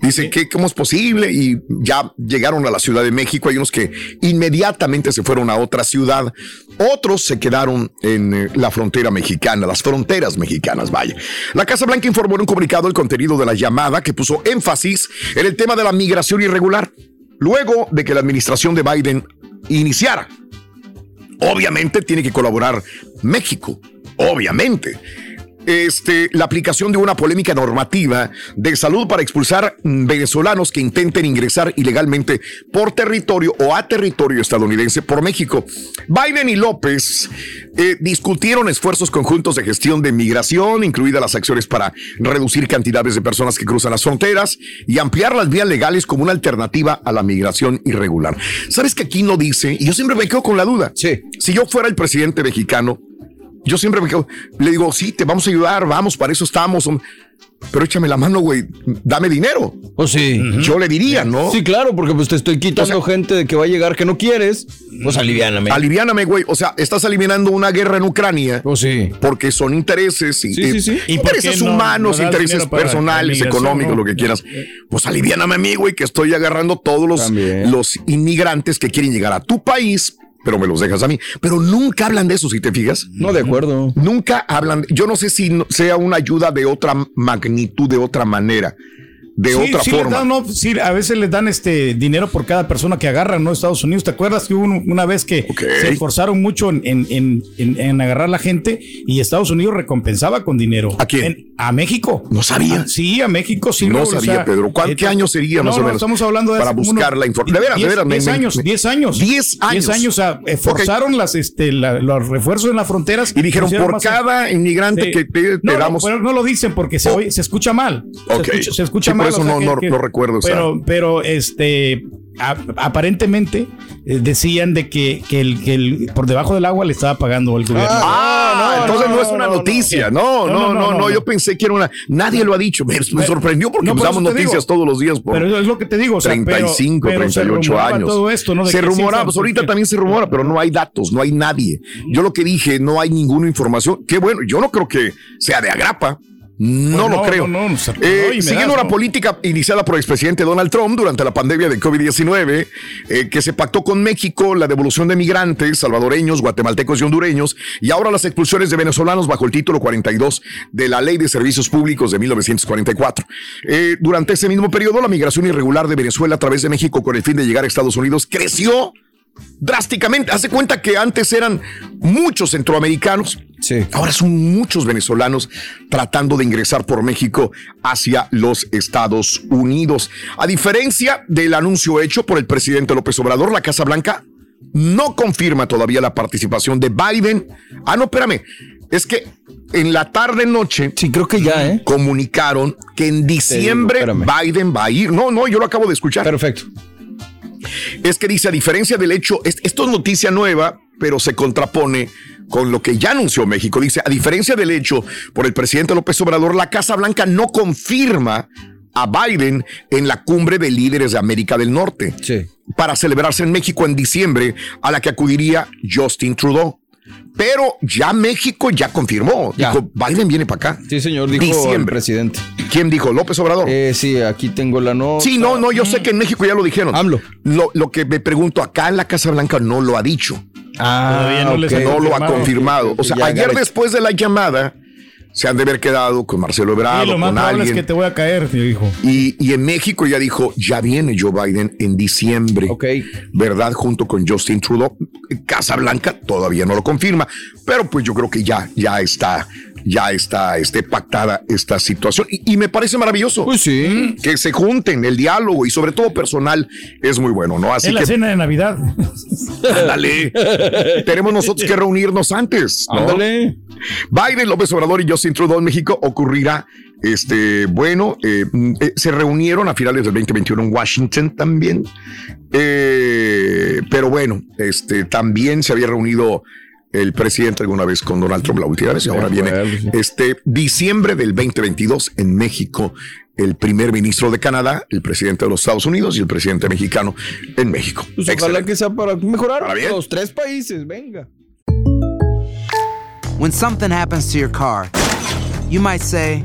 Dice, ¿qué, ¿cómo es posible? Y ya llegaron a la Ciudad de México, hay unos que inmediatamente se fueron a otra ciudad, otros se quedaron en eh, la frontera mexicana, las fronteras mexicanas, vaya. La Casa Blanca informó en un comunicado el contenido de la llamada que puso énfasis en el tema de la migración irregular, luego de que la administración de Biden iniciara. Obviamente tiene que colaborar México, obviamente. Este, la aplicación de una polémica normativa de salud para expulsar venezolanos que intenten ingresar ilegalmente por territorio o a territorio estadounidense por México. Biden y López eh, discutieron esfuerzos conjuntos de gestión de migración, incluidas las acciones para reducir cantidades de personas que cruzan las fronteras y ampliar las vías legales como una alternativa a la migración irregular. ¿Sabes que aquí no dice? Y yo siempre me quedo con la duda. Sí. Si yo fuera el presidente mexicano, yo siempre me quedo, le digo, sí, te vamos a ayudar, vamos, para eso estamos. Pero échame la mano, güey, dame dinero. O sí. Yo le diría, ¿no? Sí, claro, porque pues te estoy quitando gente de que va a llegar que no quieres. Pues aliviáname. Aliviáname, güey. O sea, estás aliviando una guerra en Ucrania. O sí. Porque son intereses, Sí, sí, sí. ¿Y intereses no- humanos, no intereses personales, económicos, no? lo que quieras. Pues aliviáname a mí, güey, que estoy agarrando todos los, los inmigrantes que quieren llegar a tu país. Pero me los dejas a mí. Pero nunca hablan de eso, si te fijas. No, de acuerdo. Nunca hablan. Yo no sé si no- sea una ayuda de otra magnitud, de otra manera, de Sí, otra sí forma. dan, no, sí, a veces les dan este dinero por cada persona que agarran, ¿no? Estados Unidos. ¿Te acuerdas que hubo un- una vez que se esforzaron mucho en, en- en- en- agarrar la gente y Estados Unidos recompensaba con dinero? ¿A quién? a México. No sabía. Ah, sí, a México sí. No o sabía, sea, Pedro. ¿Cuán- eh, qué año sería no, más o no, menos? Estamos hablando de Para buscar unos la información. De veras, de diez- veras, me- diez me- años, me- 10 años. 10 años. 10 años, o forzaron las, este, la- los refuerzos en las fronteras. Y dijeron, por cada inmigrante que te, te no, no, damos. pero no lo dicen porque se, oye- se escucha mal. Se escucha, se escucha Sí, por eso o sea, no- que- no- que- no recuerdo esa- Pero, pero este, a- aparentemente eh, decían de que, que el, que el- por debajo del agua le estaba pagando el gobierno. Ah, entonces no, es una noticia. No no no, no, Yo pensé que era una. Nadie lo ha dicho. Me, me sorprendió porque No, por te noticias digo. todos los días por Pero es lo que te digo. O sea, pero- 35, pero se 38 rumoraba años. todo esto, ¿no? De se rumora, pues ahorita también se rumora, pero no hay datos, no hay nadie. Yo lo que dije, no hay ninguna información. Qué bueno, yo no creo que sea de agrapa. No Pues lo creo. no, no, Eh, siguiendo no. política iniciada por el expresidente Donald Trump durante la pandemia de COVID-19, eh, que se pactó con México la devolución de migrantes salvadoreños, guatemaltecos y hondureños, y ahora las expulsiones de venezolanos bajo el título 42 de la Ley de Servicios Públicos de 1944. Eh, durante ese mismo periodo, la migración irregular de Venezuela a través de México con el fin de llegar a Estados Unidos creció drásticamente. Hace cuenta que antes eran muchos centroamericanos. Ahora son muchos venezolanos tratando de ingresar por México hacia los Estados Unidos. A diferencia del anuncio hecho por el presidente López Obrador, la Casa Blanca no confirma todavía la participación de Biden. Ah, no, espérame. Es que en la tarde noche. Sí, creo que ya, ¿eh? Comunicaron que en diciembre. Biden va a ir. No, no, yo lo acabo de escuchar. Perfecto. Es que dice, a diferencia del hecho, es- esto es noticia nueva, pero se contrapone con lo que ya anunció México. Dice, a diferencia del hecho por el presidente López Obrador, la Casa Blanca no confirma a Biden en la cumbre de líderes de América del Norte para celebrarse en México en diciembre, a la que acudiría Justin Trudeau. Pero ya México ya confirmó. Dijo, Biden viene para acá. Sí, señor, dijo el Diciembre. presidente. ¿Quién dijo? ¿López Obrador? Eh, sí, aquí tengo la nota. Sí, no, no, yo sé que en México ya lo dijeron. Lo, lo que me pregunto, acá en la Casa Blanca no lo ha dicho. Ah, Todavía no les no lo ha confirmado. O sea, Ya, ayer después de la llamada, se han de haber quedado con Marcelo Ebrard Sí, lo más probable es que te voy a caer, dijo. Y, y en México ya dijo, ya viene Joe Biden en diciembre. ¿Verdad? Junto con Justin Trudeau. Casa Blanca todavía no lo confirma, pero pues yo creo que ya, ya está, ya está este, pactada esta situación. Y, y me parece maravilloso. Pues sí. Que se junten, el diálogo y sobre todo personal es muy bueno, ¿no? Así en la cena de Navidad. Ándale. <laughs> Tenemos nosotros que reunirnos antes. ¿no? Ándale. Biden, López Obrador y Justin Trudeau en México ocurrirá. Este, bueno, eh, eh, se reunieron a finales del 2021 en Washington también. Eh, pero bueno, este, también se había reunido el presidente alguna vez con Donald Trump la última vez y ahora viene este diciembre del 2022 en México el primer ministro de Canadá, el presidente de los Estados Unidos y el presidente mexicano en México. Pues ojalá Excelente. que sea para mejorar Para los tres países, venga. When something happens to your car, you might say,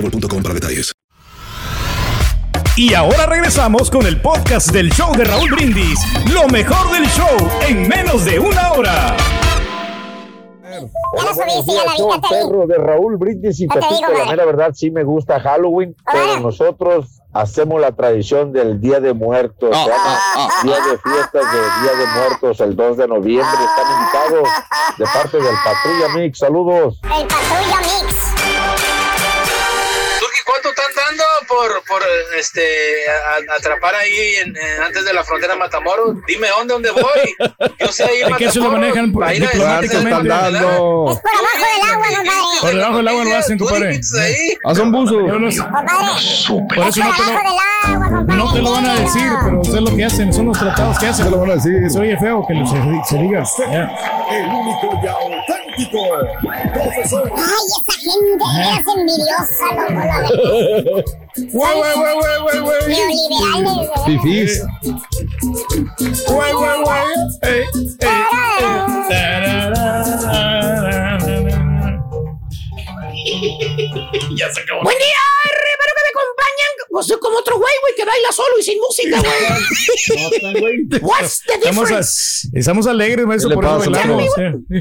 boostmobile.com para detalles. Y ahora regresamos con el podcast del show de Raúl Brindis. Lo mejor del show en menos de una hora. Perro de Raúl Brindis y Pepito. La mera verdad sí me gusta Halloween, pero nosotros hacemos la tradición del Día de Muertos. Se llama Día de Fiestas de Día de Muertos el 2 de noviembre. Están invitados de parte del Patrulla Mix. Saludos. El Patrulla Mix. ¿Cuánto están dando por, por este, a- a- atrapar ahí en- en- antes de la frontera Matamoros? Dime dónde, dónde voy. Yo sé ahí <laughs> Es que eso lo Matamoros, manejan por- para ir a- diplomáticamente. ¿Cuánto están dando? Por abajo del agua, compadre. Por debajo del agua lo hacen, compadre. Yo no sé. Por eso no te, Por lo, del agua, compadre. no te lo van a decir, pero es lo que hacen, son los tratados que hacen. Se lo van a decir. Se oye feo que lo- se, se diga. El único y auténtico profesor. Ay, esa gente es envidiosa, loco, la verdad. <laughs> Güey, güey, güey, güey, güey, Fifís. Güey, güey, güey. Ey, ey, ey. Ya se acabó. Buen día, hermano que me acompañan. Pues soy como otro güey, güey, que baila solo y sin música, güey. What's the Estamos, difference? a- estamos alegres, maestro, ¿Qué le por eso.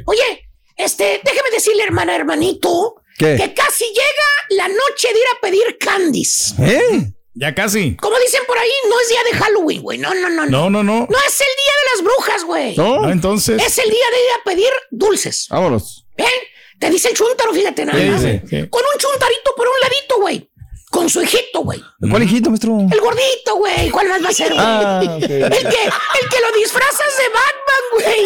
Oye, este, déjeme decirle, hermana, hermanito, ¿Qué? que casi llega la noche de ir a pedir candies. ¿Eh? Ya casi. Como dicen por ahí, no es día de Halloween, güey. No, no, no, no. No, no, no. No es el día de las brujas, güey. No, ¿No? entonces. Es el día de ir a pedir dulces. Vámonos. ¿Ven? Te dice el chuntaro, fíjate nada ¿Qué más. dice? ¿Qué? Con un chuntarito por un ladito, güey. Con su hijito, güey. ¿Cuál hijito, maestro? El gordito, güey. ¿Cuál más va a ser, güey? Ah. <laughs> El que, el que lo disfrazas de Batman, güey.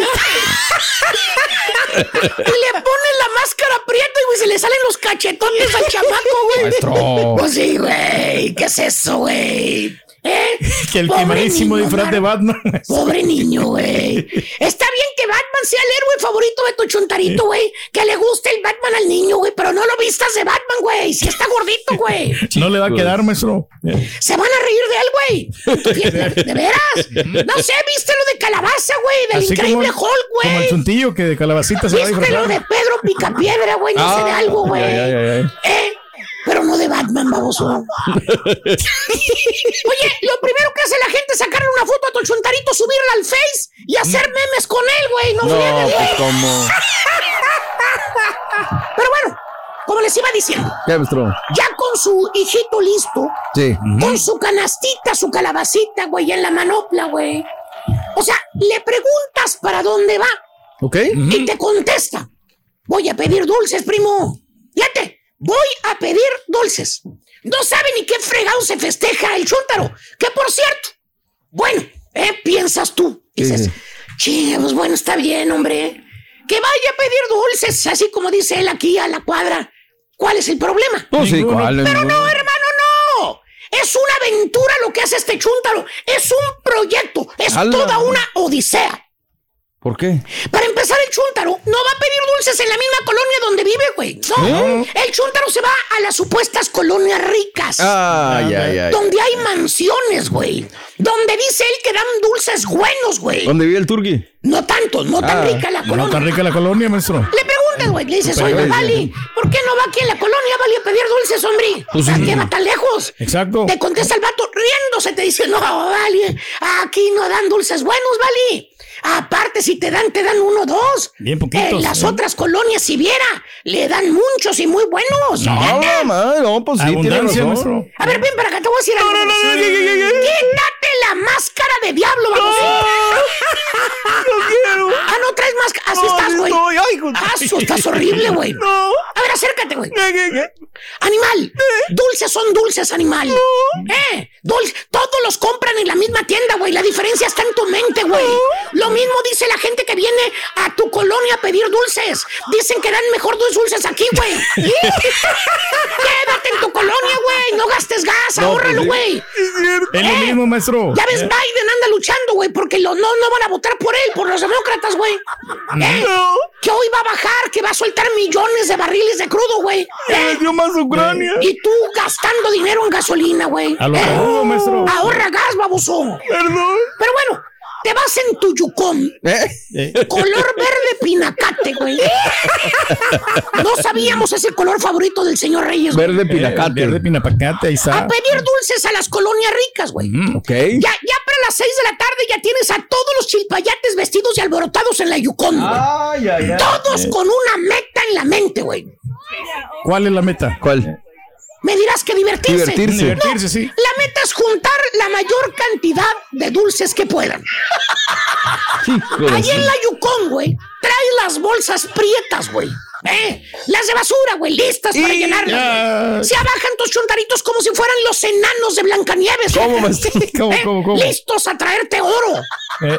y le pones la máscara prieta y güey, se le salen los cachetones al chamaco, güey. Maestro. Pues sí, güey. ¿Qué es eso, güey? ¿Eh? Que el Pobre quemadísimo niño, disfraz de Batman. Pobre niño, güey. Está bien que Batman sea el héroe favorito de tu chuntarito, güey. Que le guste el Batman al niño, güey. Pero no lo vistas de Batman, güey. Si está gordito, güey. No le va a quedar, maestro. Se van a reír de él, güey. <laughs> ¿De veras? No sé, ¿viste lo de calabaza, güey? Del Así increíble como, Hulk, como el güey. chuntillo que de calabacita se va a ¿Viste lo disfrazar. de Pedro Picapiedra, güey? No sé de algo, güey. Ay, ay, ay, ay. ¿Eh? Pero no de Batman, baboso. Oye, lo primero que hace la gente es sacarle una foto a tu chuntarito, subirla al Face y hacer memes con él, güey. No, No, friegues, pues. Pero bueno, como les iba diciendo, ya con su hijito listo, Sí. con su canastita, su calabacita, güey, en la manopla, güey. O sea, le preguntas para dónde va ¿Ok? y te contesta. Voy a pedir dulces, primo. Fíjate, voy a pedir dulces. No sabe ni qué fregado se festeja el chúntaro. Que por cierto, bueno, ¿eh? Piensas tú. Dices, che, pues bueno, está bien, hombre. Que vaya a pedir dulces, así como dice él aquí a la cuadra. ¿Cuál es el problema? Pues sí, ¿cuál? Pero no, hermano, no. Es una aventura lo que hace este chúntaro. Es un proyecto. Es toda una odisea. ¿Por qué? Para empezar, el chúntaro no va a pedir dulces en la misma colonia donde vive, güey. No. El chúntaro se va a las supuestas colonias ricas. Ay, ay, ay. Donde hay mansiones, güey. Donde dice él que dan dulces buenos, güey. ¿Dónde vive el turqui? No tanto, no tan Ah, rica la colonia. No tan rica la colonia, maestro. Le preguntas, güey, le dices, oye, Vali, ¿por qué no va aquí en la colonia, Vali, a pedir dulces, hombre? Pues ¿Para sí. qué va tan lejos? Exacto. Te contesta el vato riéndose, te dice, no, Vali, aquí no dan dulces buenos, Vali. Aparte, si te dan, te dan uno o dos. Bien poquitos, En las ¿eh? otras colonias, si viera, le dan muchos y muy buenos. No, mamá, no, pues sí, tiene Abundancia, razón. maestro. A ver, ven para acá, te voy a decir algo. Quítate la máscara de diablo, vamos. No <laughs> quiero. Ah, no traes máscara. Así No, estás, güey. estoy, ay, güey. Ah, <laughs> estás horrible, güey. No. A ver, acércate, güey. Animal, dulces son dulces, animal. Eh, dulce. Todos los compran en la misma tienda, güey. La diferencia está en tu mente, güey. Lo mismo dice la gente que viene a tu colonia a pedir dulces. Dicen que dan mejor dos dulces aquí, güey. <laughs> Quédate en tu colonia, güey. No gastes gas, No, pues ahórralo, güey. Es lo mismo, maestro. Ya ves, Eh. Biden anda luchando, güey, porque lo- no, no van a votar por él, por los demócratas, güey. ¿Eh? Que hoy va a bajar, que va a soltar millones de barriles de crudo, güey. ¿Eh? dio más Ucrania. Y tú gastando dinero en gasolina, güey. A lo ¿Eh? maestro. Ahorra gas, baboso. Perdón. Pero bueno, te vas en tu Yukon. ¿Eh? Color verde pinacate, güey. No sabíamos ese color favorito del señor Reyes. güey. Verde pinacate. Verde pinapacate, ahí A está. pedir dulces a las colonias ricas, güey. Mm, Ok. Ya, ya para las 6 de la tarde ya tienes a todos los chilpayates vestidos y alborotados en la Yukon, güey. Ay, ay, ay. Todos con una meta en la mente, güey. ¿Cuál es la meta? ¿Cuál? Me dirás que divertirse. Divertirse. Divertirse, sí. La meta es juntar la mayor cantidad de dulces que puedan. Allí en la Yukon, güey, trae las bolsas prietas, güey. ¿Eh? Las de basura, güey, listas para Y- llenarlas. güey. Se abajan tus chuntaritos como si fueran los enanos de Blancanieves. ¿Cómo, <laughs> ¿Eh? cómo, cómo? Listos a traerte oro. Eh.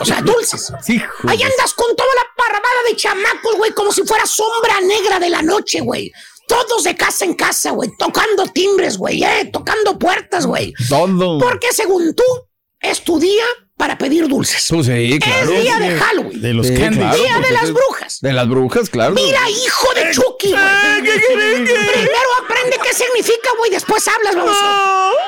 O sea, dulces. Sí, Ahí andas con toda la parrabada de chamacos, güey, como si fuera sombra negra de la noche, güey. Todos de casa en casa, güey, tocando timbres, güey, eh, tocando puertas, güey. Todo. Porque según tú, es tu día para pedir dulces. Pues sí, claro. Es día de Halloween. De los Sí, candies. claro, día de las brujas. De las brujas, claro. Mira, hijo de Chucky, güey. Primero aprende qué significa, güey, después hablas, vamos.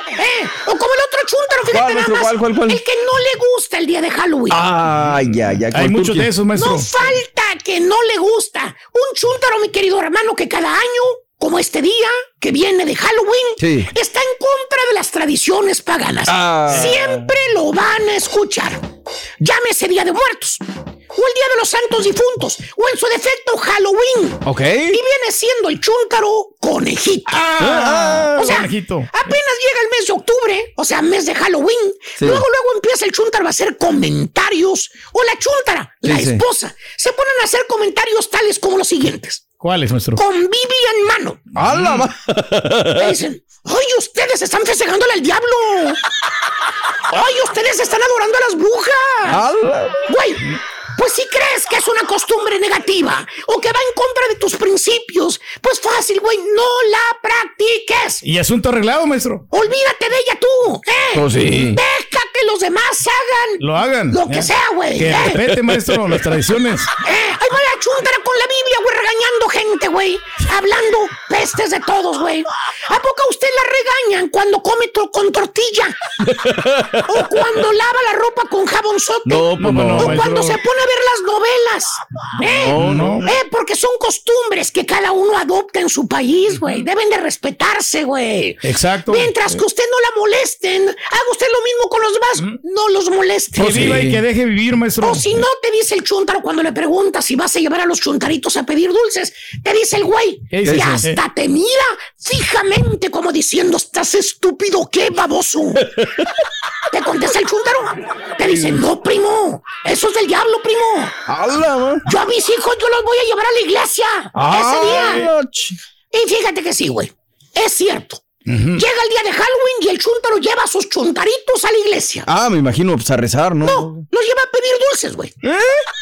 Eh, o como el otro chúntaro, fíjate ¿Cuál, nada más. ¿Cuál, cuál, cuál? El que no le gusta el día de Halloween. Ay, ya, ya. Hay muchos de esos, maestro. No falta que no le gusta. Un chúntaro, mi querido hermano, que cada año, como este día, que viene de Halloween, Sí. está en contra de las tradiciones paganas. Ah. Siempre lo van a escuchar. Llámese Día de Muertos, o el Día de los Santos Difuntos, o en su defecto Halloween. Ok. Y viene siendo el chúntaro conejito. Ah, o sea, conejito. apenas llega el mes de octubre, o sea, mes de Halloween. Sí. Luego, luego empieza el chúntaro a hacer comentarios. O la chúntara, la Sí, esposa, se ponen a hacer comentarios tales como los siguientes. ¿Cuál es, maestro? Con Biblia en mano. ¡Hala, ma- Le dicen, ¡ay, ustedes están festejándole al diablo! <laughs> ¡Ay, ustedes están adorando a las brujas! ¡Hala! Güey, pues si crees que es una costumbre negativa o que va en contra de tus principios, pues fácil, güey, no la practiques. Y asunto arreglado, maestro. Olvídate de ella tú, ¿eh? Pues sí. Deja que los demás hagan Lo hagan. lo que Eh. sea, güey. Que ¿eh? respete, maestro, las tradiciones. <laughs> Eh, ahí va la chuntara con la Biblia, güey, regañando gente, güey. Hablando pestes de todos, güey. ¿A poco a usted la regañan cuando come to- con tortilla? <laughs> o cuando lava la ropa con jabonzote. No, pues no, O maestro. cuando se pone a ver las novelas. ¿Eh? No, no. Eh, porque son costumbres que cada uno adopta en su país, güey. Deben de respetarse, güey. Exacto. Mientras que usted no la molesten, haga usted lo mismo con los demás. No los moleste. Que viva y que deje vivir, maestro. O si no te dice el chuntaro cuando le preguntas si vas a llevar a los chuntaritos a pedir dulces, te dice el güey ¿Qué dice? y hasta te mira fijamente como diciendo, ¿estás estúpido qué, baboso? <laughs> te contesta el chúntaro. Te dice, no, primo, eso es del diablo, primo. ¡Hala, ma- Yo a mis hijos yo los voy a llevar a la iglesia ese día. ¡Hala, ch- Y fíjate que sí, güey. Es cierto. Llega el día de Halloween y el chúntaro lleva a sus chuntaritos a la iglesia. Ah, me imagino, pues a rezar, ¿no? No, los lleva a pedir dulces, güey. ¿Eh?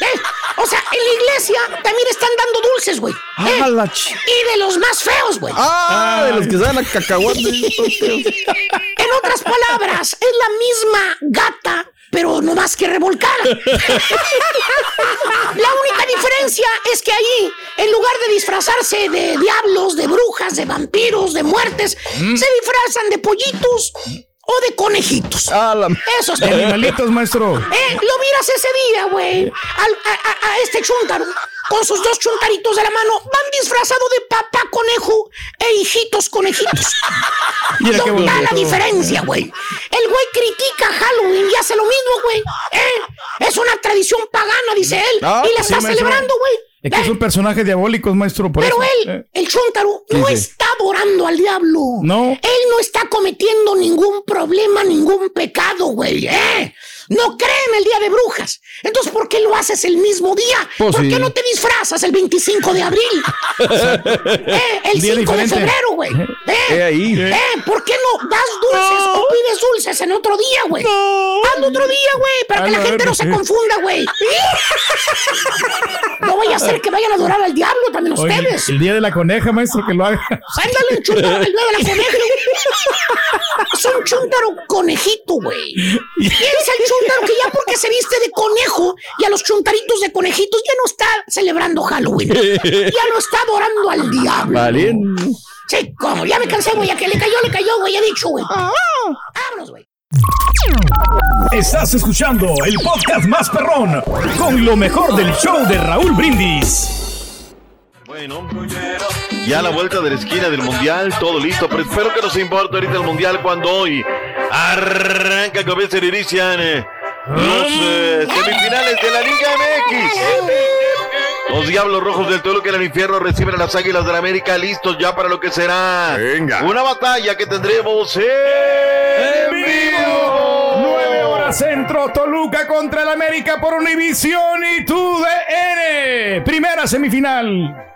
¿Eh? O sea, en la iglesia también están dando dulces, güey. ¿Eh? ¡Ah, la ch- Y de los más feos, güey. ¡Ah! De los que saben a cacahuate. <laughs> En otras palabras, es la misma gata, pero no más que revolcada. <laughs> la única diferencia es que ahí, en lugar de disfrazarse de diablos, de brujas, de vampiros, de muertes, Mm. se disfrazan de pollitos o de conejitos. ¡Hala! Eso es De animalitos, maestro. Eh, lo miras ese día, güey. a- a este chuntaro, con sus dos chuntaritos de la mano, van disfrazados de papá conejo e hijitos conejitos. <laughs> Mira ¿Dónde está la diferencia, güey? El güey critica Halloween y hace lo mismo, güey. ¿Eh? Es una tradición pagana, dice él. Ah, y la sí, está celebrando, güey. Es que es un personaje diabólico, maestro. Por Pero eso. él, Eh. el Chuntaro, ¿Qué no está adorando al diablo. No. Él no está cometiendo ningún problema, ningún pecado, güey, ¿eh? No cree en el día de brujas. Entonces, ¿por qué lo haces el mismo día? Pues ¿Por sí. qué no te disfrazas el 25 de abril? <laughs> ¿Eh? El Día 5 de febrero, güey. ¿Eh? Eh, ahí. ¿Eh? ¿Por qué no das dulces o pides dulces en otro día, güey? Hazlo otro día, güey, para que la Hazlo, gente no se confunda, güey. <laughs> No vaya a ser que vayan a adorar al diablo también Oye, ustedes. el día de la coneja, maestro, que lo haga. Ándale, un chúntaro, el día de la coneja. <laughs> Es un chúntaro conejito, güey. Piensa el chúntaro que ya porque se viste de conejo y a los chuntaritos de conejitos ya no está celebrando Halloween. Ya no está adorando al diablo. Valiendo. Sí, como, ya me cansé, güey, a que le cayó, le cayó, güey, he dicho, güey. Vámonos, güey. Estás escuchando el podcast más perrón con lo mejor del show de Raúl Brindis. Bueno, ya a la vuelta de la esquina del Mundial, todo listo, pero espero que nos importe ahorita el Mundial cuando hoy arranca, comienza y inician eh, los eh, semifinales de la Liga MX. Los Diablos Rojos del Toluca en el infierno reciben a las Águilas del América listos ya para lo que será una batalla que tendremos en vivo. 9 horas centro, Toluca contra el América por Univisión y TUDN. Primera semifinal.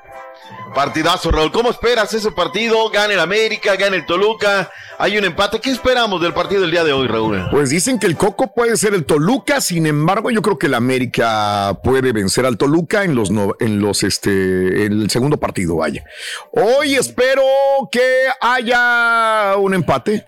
Partidazo, Raúl. ¿Cómo esperas ese partido? Gana el América, gana el Toluca. Hay un empate. ¿Qué esperamos del partido del día de hoy, Raúl? Pues dicen que el Coco puede ser el Toluca, sin embargo, yo creo que el América puede vencer al Toluca en los en los este en el segundo partido, vaya. Hoy espero que haya un empate.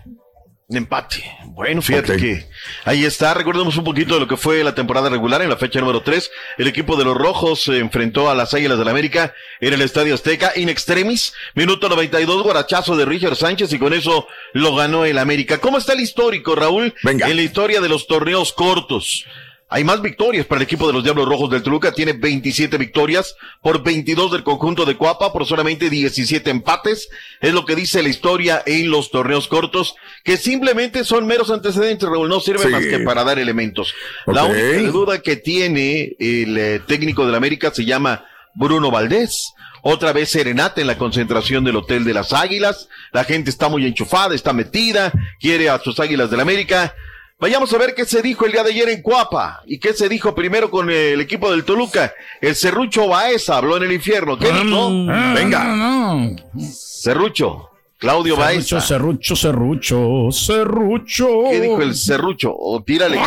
Un empate. Bueno, fíjate que ahí está. Recordemos un poquito de lo que fue la temporada regular en la fecha número 3. El equipo de los Rojos se enfrentó a las Águilas del la América en el Estadio Azteca in extremis. Minuto 92, guarachazo de Richard Sánchez y con eso lo ganó el América. ¿Cómo está el histórico, Raúl? Venga. En la historia de los torneos cortos. Hay más victorias para el equipo de los Diablos Rojos del Toluca. Tiene 27 victorias por 22 del conjunto de Cuapa, por solamente 17 empates. Es lo que dice la historia en los torneos cortos, que simplemente son meros antecedentes, Raúl. No sirven Sí. más que para dar elementos. La única duda que tiene el eh, técnico de la América se llama Bruno Valdés. Otra vez serenata en la concentración del Hotel de las Águilas. La gente está muy enchufada, está metida, quiere a sus Águilas del la América. Vayamos a ver qué se dijo el día de ayer en Cuapa y qué se dijo primero con el equipo del Toluca. El Cerrucho Baeza habló en el infierno. ¿Qué dijo? Venga. Cerrucho. Claudio Baeza. serrucho, serrucho, serrucho. ¿Qué dijo el Cerrucho? O tírale.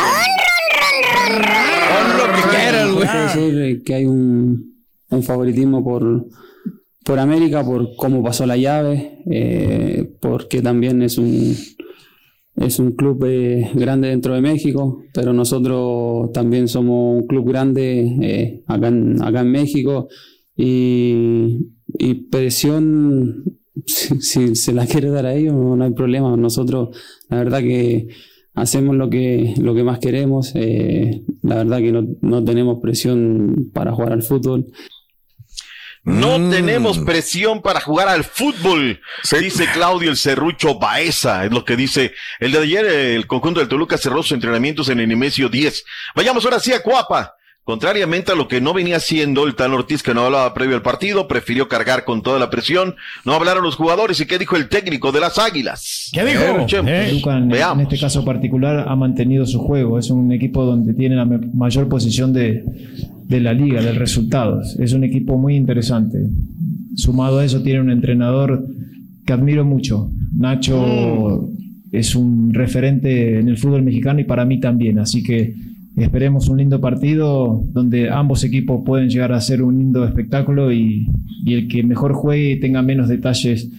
Puede decir que hay un, un favoritismo por, por América, por cómo pasó la llave, eh, porque también es un, es un club eh, grande dentro de México, pero nosotros también somos un club grande eh, acá, en, México y, presión, <laughs> si, se la quiere dar a ellos, no, no hay problema. Nosotros, la verdad que hacemos lo que, lo que más queremos. eh, la verdad que no, no tenemos presión para jugar al fútbol. No Mm. tenemos presión para jugar al fútbol, dice Claudio el Cerrucho Baeza, es lo que dice el de ayer, eh, el conjunto del Toluca cerró sus entrenamientos en el Nemesio 10. Vayamos ahora sí a Cuapa. Contrariamente a lo que no venía haciendo el tal Ortiz que no hablaba previo al partido, prefirió cargar con toda la presión, no hablaron los jugadores y qué dijo el técnico de las Águilas. ¿Qué dijo? Toluca en, en este caso particular ha mantenido su juego. Es un equipo donde tiene la mayor posición de, de la liga, de resultados. Es un equipo muy interesante. Sumado a eso tiene un entrenador que admiro mucho. Nacho es un referente en el fútbol mexicano y para mí también. Así que esperemos un lindo partido donde ambos equipos pueden llegar a ser un lindo espectáculo y, y el que mejor juegue y tenga menos detalles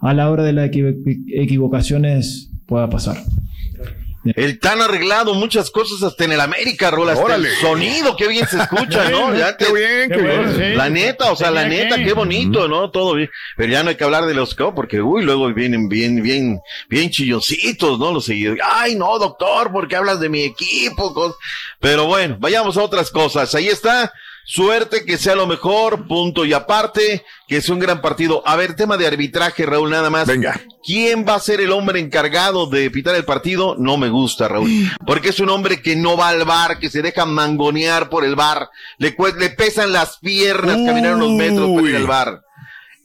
a la hora de las equivo- equivocaciones pueda pasar. El tan arreglado, muchas cosas hasta en el América, Rola, hasta el sonido, qué bien se escucha, <laughs> ¿no? Ya Qué te- bien, qué bien, sí. La neta, o sea, la neta, que. qué bonito, ¿no? Todo bien. Pero ya no hay que hablar de los co, porque, uy, luego vienen bien, bien, bien chilloncitos, ¿no? Los seguidores. Ay, no, doctor, ¿por qué hablas de mi equipo? Cos- Pero bueno, vayamos a otras cosas. Ahí está. Suerte que sea lo mejor, punto y aparte, que es un gran partido. A ver, tema de arbitraje, Raúl, nada más. Venga. ¿Quién va a ser el hombre encargado de pitar el partido? No me gusta, Raúl. Porque es un hombre que no va al bar, que se deja mangonear por el bar. Le, le pesan las piernas caminar unos metros para ir al bar.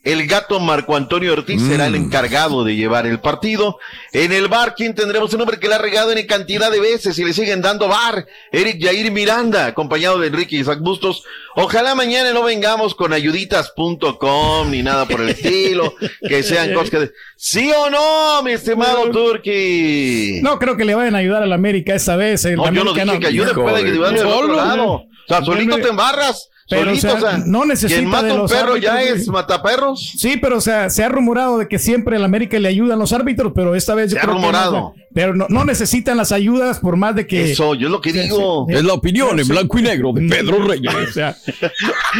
El gato Marco Antonio Ortiz será el encargado de llevar el partido. En el bar, ¿quién tendremos? Un hombre que le ha regado en cantidad de veces y le siguen dando bar. Eric Jair Miranda, acompañado de Enrique Isaac Bustos. Ojalá mañana no vengamos con ayuditas.com ni nada por el <laughs> estilo. que sean cosas que... ¿Sí o no, mi estimado Turki? No creo que le vayan a ayudar a la América esta vez. el No, yo no dije que ayude, puede ayudar del otro lado. O sea, solito te embarras. Pero, solito, o sea, o sea, no necesita Quien mata de un los perro ya árbitros, es güey. mataperros. Sí, pero o sea, se ha rumorado de que siempre el América le ayudan los árbitros, pero esta vez yo Se ha que no, rumorado. pero no, no necesitan las ayudas por más de que Eso, yo es lo que Sí, digo. sí. Es la opinión en blanco y negro de Pedro <laughs> Reyes. O sea,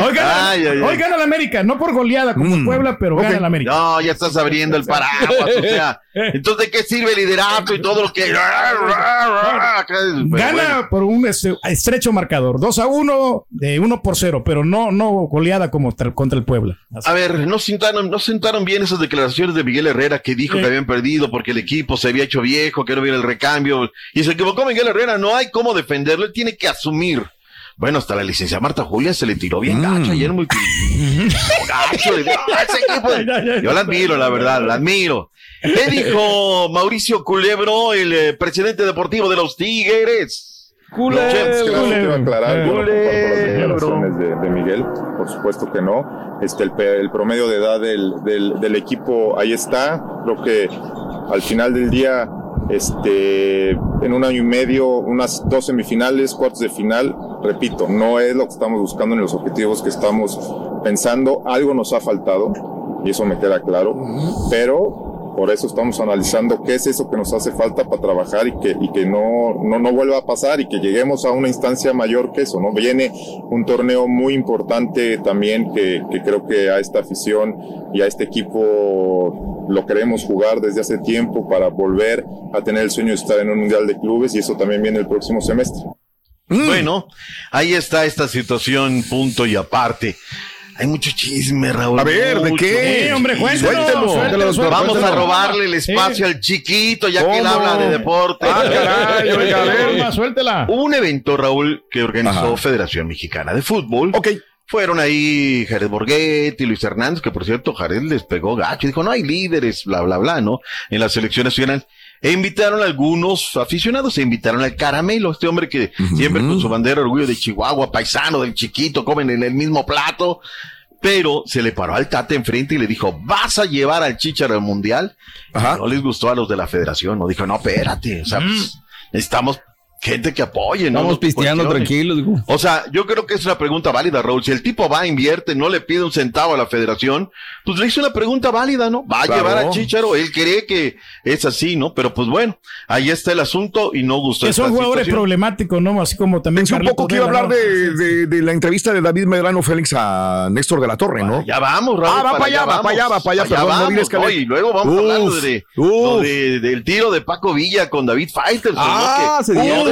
hoy gana, Ay, ay, ay. hoy gana el América, no por goleada como Mm. Puebla, pero Ok. gana el América. No, ya estás abriendo el paraguas, o sea. <laughs> Entonces, ¿de qué sirve el liderato y todo lo que... Pero Gana bueno. por un este, estrecho marcador, 2 a 1 de 1 por 0, pero no, no goleada como tra- contra el Puebla. A ver, no sentaron, no sentaron bien esas declaraciones de Miguel Herrera que dijo Sí. que habían perdido porque el equipo se había hecho viejo, que no viene el recambio. Y se equivocó Miguel Herrera, no hay cómo defenderlo, él tiene que asumir. Bueno, hasta la licencia Marta Julia se le tiró bien gacho ayer muy <laughs> gacho. le dio, "Ah, ese equipo". Yo la admiro, la verdad, la admiro. ¿Qué dijo Mauricio Culebro, el eh, presidente deportivo de los Tigres? Quiero aclarar, yo no comparto las Culebro. declaraciones de, de Miguel, por supuesto que no. Este, el, el promedio de edad del, del- del equipo ahí está. Creo que al final del día, este, en un año y medio, unas dos semifinales, cuartos de final, repito, no es lo que estamos buscando ni los objetivos que estamos pensando. Algo nos ha faltado y eso me queda claro, pero por eso estamos analizando qué es eso que nos hace falta para trabajar y que, y que no, no, no vuelva a pasar y que lleguemos a una instancia mayor que eso, ¿no? Viene un torneo muy importante también que, que creo que a esta afición y a este equipo lo queremos jugar desde hace tiempo para volver a tener el sueño de estar en un mundial de clubes y eso también viene el próximo semestre. Bueno, ahí está esta situación, punto y aparte. Hay mucho chisme, Raúl. A ver, ¿de mucho, qué? Sí, hombre, cuéntelo. Suéltelo, suéltelo, suéltelo. Vamos a robarle el espacio Sí. al chiquito, ya que él habla de deporte. Ah, caray, <laughs> oiga, a ver. Suéltela. Un evento, Raúl, que organizó Ajá. Federación Mexicana de Fútbol. Ok. Fueron ahí Jared Borghetti, Luis Hernández, que por cierto, Jared les pegó gacho. Dijo, no hay líderes, bla, bla, bla, ¿no? En la selección nacional. E invitaron a algunos aficionados, se invitaron al Caramelo, este hombre que siempre con su bandera orgullo de Chihuahua, paisano del chiquito, comen en el mismo plato. Pero se le paró al Tate enfrente y le dijo, ¿vas a llevar al Chicharo al Mundial? Ajá. No les gustó a los de la federación, no dijo, no, espérate, o sea, pues, necesitamos gente que apoye, ¿no? Estamos No pisteando tranquilos. digo. O sea, yo creo que es una pregunta válida, Raúl. Si el tipo va, invierte, no le pide un centavo a la federación, pues le hizo una pregunta válida, ¿no? Va a Claro. llevar al Chicharo, él cree que es así, ¿no? Pero pues bueno, ahí está el asunto y no gustó Que son jugadores situación. problemáticos, ¿no? Así como también. Pensé un poco que iba a hablar de, de- de la entrevista de David Medrano Félix a Néstor de la Torre, ¿no? Ya vamos, Raúl. Ah, va para allá, va para allá, va para allá, perdón, vamos, que- no, y luego vamos Uf, hablando de, de- del tiro de Paco Villa con David Fighters. Ah, ¿no? se Que dio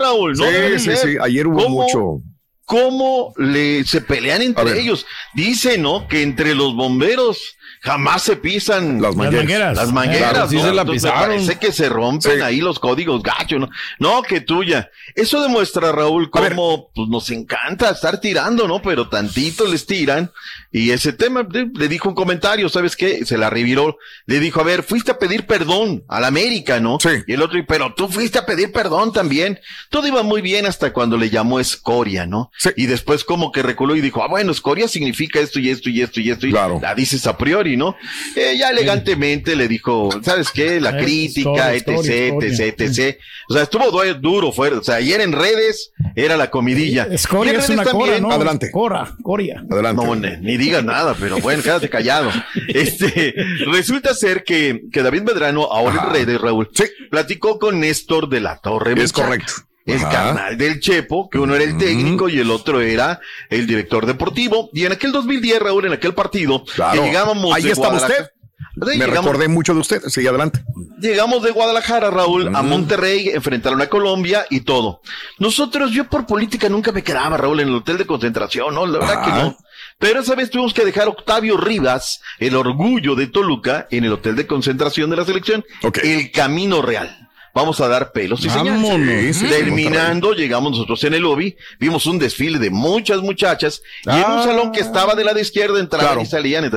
Raúl. No Sí, sí, ser. sí, ayer hubo ¿Cómo- mucho. cómo le se pelean entre ellos. Dice, ¿no? Que entre los bomberos jamás se pisan Las mangueras. Las mangueras. Claro, sí ¿no? se la pisaron. Parece que se rompen Sí. ahí los códigos gacho, ¿no? No, que tuya. Eso demuestra, Raúl, cómo pues, nos encanta estar tirando, ¿no? Pero tantito les tiran. Y ese tema le, dijo un comentario, ¿sabes qué? Se la reviró. Le dijo, a ver, fuiste a pedir perdón al América, ¿no? Sí. Y el otro, pero tú fuiste a pedir perdón también. Todo iba muy bien hasta cuando le llamó escoria, ¿no? Sí. Y después como que reculó y dijo, ah, bueno, escoria significa esto y esto y esto y esto. Y Claro. la dices a priori, ¿no? Eh, ya elegantemente le dijo, ¿sabes qué? La Eh, crítica, escoria, etc, escoria, etc, etc. O sea, estuvo du- duro, fuerte. O sea, ayer en redes era la comidilla. Escoria Y en es una cora, ¿no? Adelante. Cora, coria. Adelante. no, ni, ni digas nada, pero bueno, quédate callado. Este, resulta ser que, que David Medrano, ahora Ajá. en redes, Raúl, Sí. platicó con Néstor de la Torre. Es correcto. Es Ajá. carnal del Chepo, que uno era el técnico y el otro era el director deportivo. Y en aquel 2010, Raúl, en aquel partido, Claro. que llegábamos Ahí estaba usted. Me llegamos- recordé mucho de usted. Sí, adelante. Llegamos de Guadalajara, Raúl, a Monterrey, enfrentaron a Colombia y todo. Nosotros, yo por política nunca me quedaba, Raúl, en el hotel de concentración, ¿no? La verdad que no. Pero esa vez tuvimos que dejar a Octavio Rivas, el orgullo de Toluca, en el hotel de concentración de la selección, el camino real. Vamos a dar pelos y Vámonos. señales. Sí, sí, Terminando, llegamos nosotros en el lobby, vimos un desfile de muchas muchachas y en un Ah. salón que estaba de la de izquierda entraban Claro. y salían.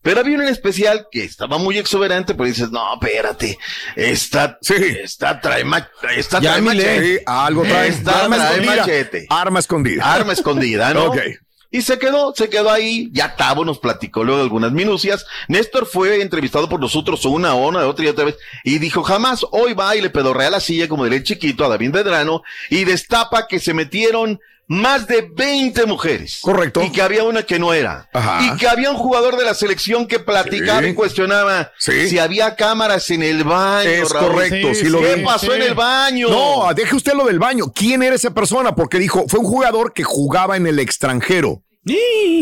Pero había un en especial que estaba muy exuberante, pero dices, no, espérate, esta, esta trae, ma- esta Ya, trae machete. Sí, algo trae. Esta Arma trae escondida. machete. Arma escondida. Arma escondida, ¿no? <laughs> Ok. Y se quedó, se quedó ahí. Ya Tavo nos platicó luego algunas minucias. Néstor fue entrevistado por nosotros una una, otra y otra vez. Y dijo, jamás hoy va y le pedorrea la silla como de chiquito a David Medrano y destapa que se metieron más de 20 mujeres. Correcto. Y que había una que no era. Ajá. Y que había un jugador de la selección que platicaba Sí. y cuestionaba Sí. si había cámaras en el baño. Es Raúl. correcto, sí, lo ¿Qué vi. pasó en el baño? No, deje usted lo del baño. ¿Quién era esa persona? Porque dijo, fue un jugador que jugaba en el extranjero.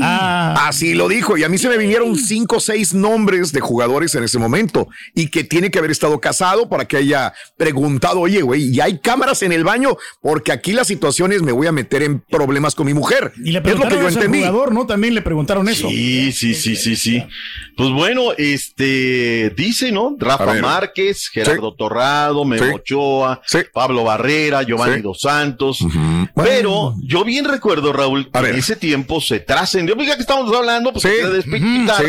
Ah. Así lo dijo. Y a mí se me vinieron cinco o seis nombres de jugadores en ese momento. Y que tiene que haber estado casado para que haya preguntado, oye, güey, ¿y hay cámaras en el baño? Porque aquí la situación es, me voy a meter en problemas con mi mujer. Y le es lo que preguntaron yo al entendí. jugador, ¿no? También le preguntaron eso. Sí, sí, sí, sí, sí. Pues bueno, este, dice, ¿no? Rafa. Márquez, Gerardo Torrado, Memo Sí. Ochoa, Pablo Barrera, Giovanni Sí. Dos Santos. Pero yo bien recuerdo, Raúl, que en ese tiempo se trascendió, pues ya que estamos hablando, pues Sí. de despepitar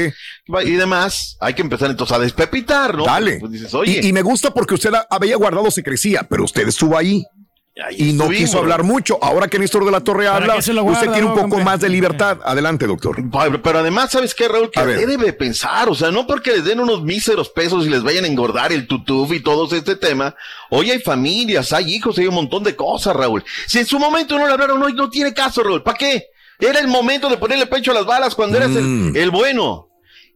y demás, hay que empezar entonces a despepitar, ¿no? Dale. Pues dices, oye, Y, y me gusta porque usted había guardado secrecía, pero usted estuvo ahí. y no quiso hablar mucho. Ahora que Néstor de la Torre ¿Para habla, se usted tiene un poco hombre? más de libertad. Adelante, doctor. Pero, pero además, ¿sabes qué, Raúl? Que debe pensar, o sea, no porque les den unos míseros pesos y les vayan a engordar el tutuf y todo este tema. Hoy hay familias, hay hijos, hay un montón de cosas, Raúl. Si en su momento no le hablaron hoy, no tiene caso, Raúl. ¿Para qué? Era el momento de ponerle pecho a las balas cuando eras Mm. el, el bueno.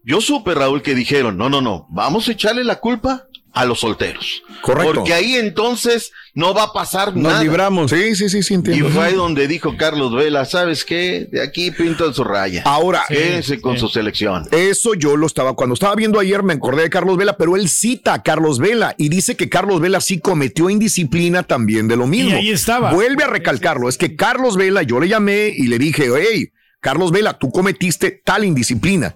Yo supe, Raúl, que dijeron, no, no, no, vamos a echarle la culpa a los solteros. Correcto. Porque ahí entonces no va a pasar nada. libramos. Sí, sí, sí, sí, Y fue ahí donde dijo Carlos Vela, ¿sabes qué? De aquí pintan su raya. Ahora, Quédense con su selección. Eso yo lo estaba, cuando estaba viendo ayer me acordé de Carlos Vela, pero él cita a Carlos Vela y dice que Carlos Vela sí cometió indisciplina también de lo mismo. Y ahí estaba. Vuelve a recalcarlo, es que Carlos Vela, yo le llamé y le dije, hey, Carlos Vela, tú cometiste tal indisciplina.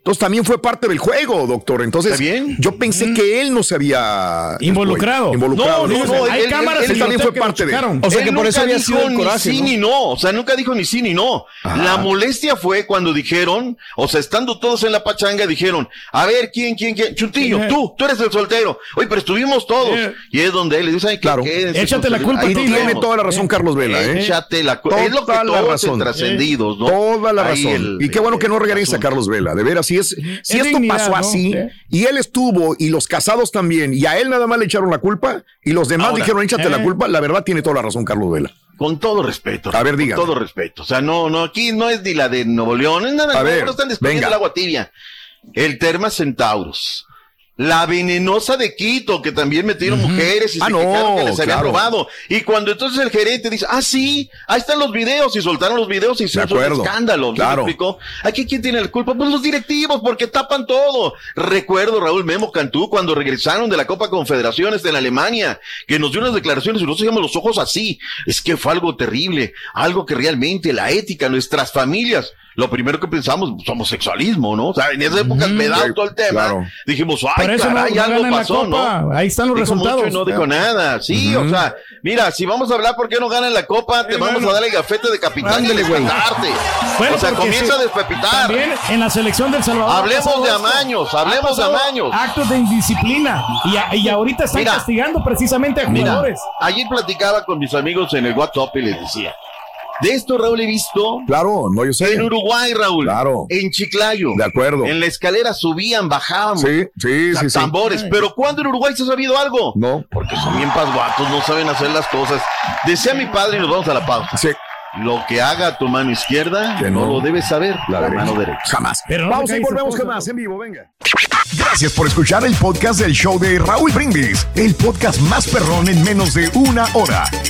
Entonces también fue parte del juego, doctor. Entonces, yo pensé que él no se había Involucrado. Involucrado. No, no, no, Hay él- cámaras él- él el también fue parte de. O sea Él que por eso nunca había sido ni sí ¿no? ni no, o sea, nunca dijo ni sí ni no. La molestia fue cuando dijeron, o sea, estando todos en la pachanga, dijeron, a ver, ¿quién, quién, quién? Chuntillo, Eh. tú, tú eres el soltero. Oye, pero estuvimos todos. Eh. Y es donde él le dice, ay, Claro. Échate la culpa a ti, ¿no? Tiene toda la razón Carlos Vela, ¿eh? Échate la culpa. Es lo que Toda la todos razón. trascendidos, ¿no? Toda la razón. y qué bueno que no regresa. Carlos Vela. De veras, si es, si Es esto dignidad, pasó ¿no? así ¿Eh? y él estuvo y los casados también y a él nada más le echaron la culpa y los demás Ahora, dijeron échate la eh. culpa, la verdad tiene toda la razón Carlos Vela. Con todo respeto. A ver, con dígame. todo respeto. O sea, no, no, aquí no es ni la de Nuevo León, es nada, A no, ver, no están desprendiendo venga. el agua tibia. El Terma Centauros. La venenosa de Quito, que también metieron mujeres y Ah, se no, que les habían claro. robado. Y cuando entonces el gerente dice, ah, sí, ahí están los videos, y soltaron los videos y se hizo un escándalo. ¿Sí me claro. explicó? Aquí, ¿quién tiene la culpa? Pues los directivos, porque tapan todo. Recuerdo, Raúl Memo Cantú, cuando regresaron de la Copa Confederaciones en Alemania, que nos dio unas declaraciones y nosotros teníamos los ojos así. Es que fue algo terrible, algo que realmente la ética, nuestras familias, lo primero que pensamos, pues, homosexualismo, ¿no? O sea, en esa época me da todo el tema. claro. Dijimos, ay, Por eso no- caray, no algo ganan la pasó. ¿no? Ahí están los Dijo resultados. mucho y no dijo nada. Sí, o sea, mira, si vamos a hablar por qué no ganan la Copa, te Eh, vamos bueno. a dar el gafete de capitán y güey. Bueno, o sea, comienza sí, a despepitar. También en la selección del Salvador. ha Hablemos de amaños, Ha hablemos de amaños. Actos de indisciplina. Y, a- y ahorita están Mira. castigando precisamente a Mira, jugadores. ayer platicaba con mis amigos en el WhatsApp y les decía, de esto Raúl he visto Claro, no yo sé. en Uruguay, Raúl. Claro. En Chiclayo. De acuerdo. En la escalera subían, bajaban. Sí, sí, sí, sí. tambores. Pero ¿cuándo en Uruguay se ha sabido algo? No. Porque son bien pasguatos, no saben hacer las cosas. Decía mi padre y nos vamos a la pausa. Sí. Lo que haga tu mano izquierda, Que no, no. lo debes saber. La La, derecha. mano derecha. Jamás. Pero no Vamos y volvemos esposo. con más en vivo, venga. Gracias por escuchar el podcast del show de Raúl Brindis, el podcast más perrón en menos de una hora.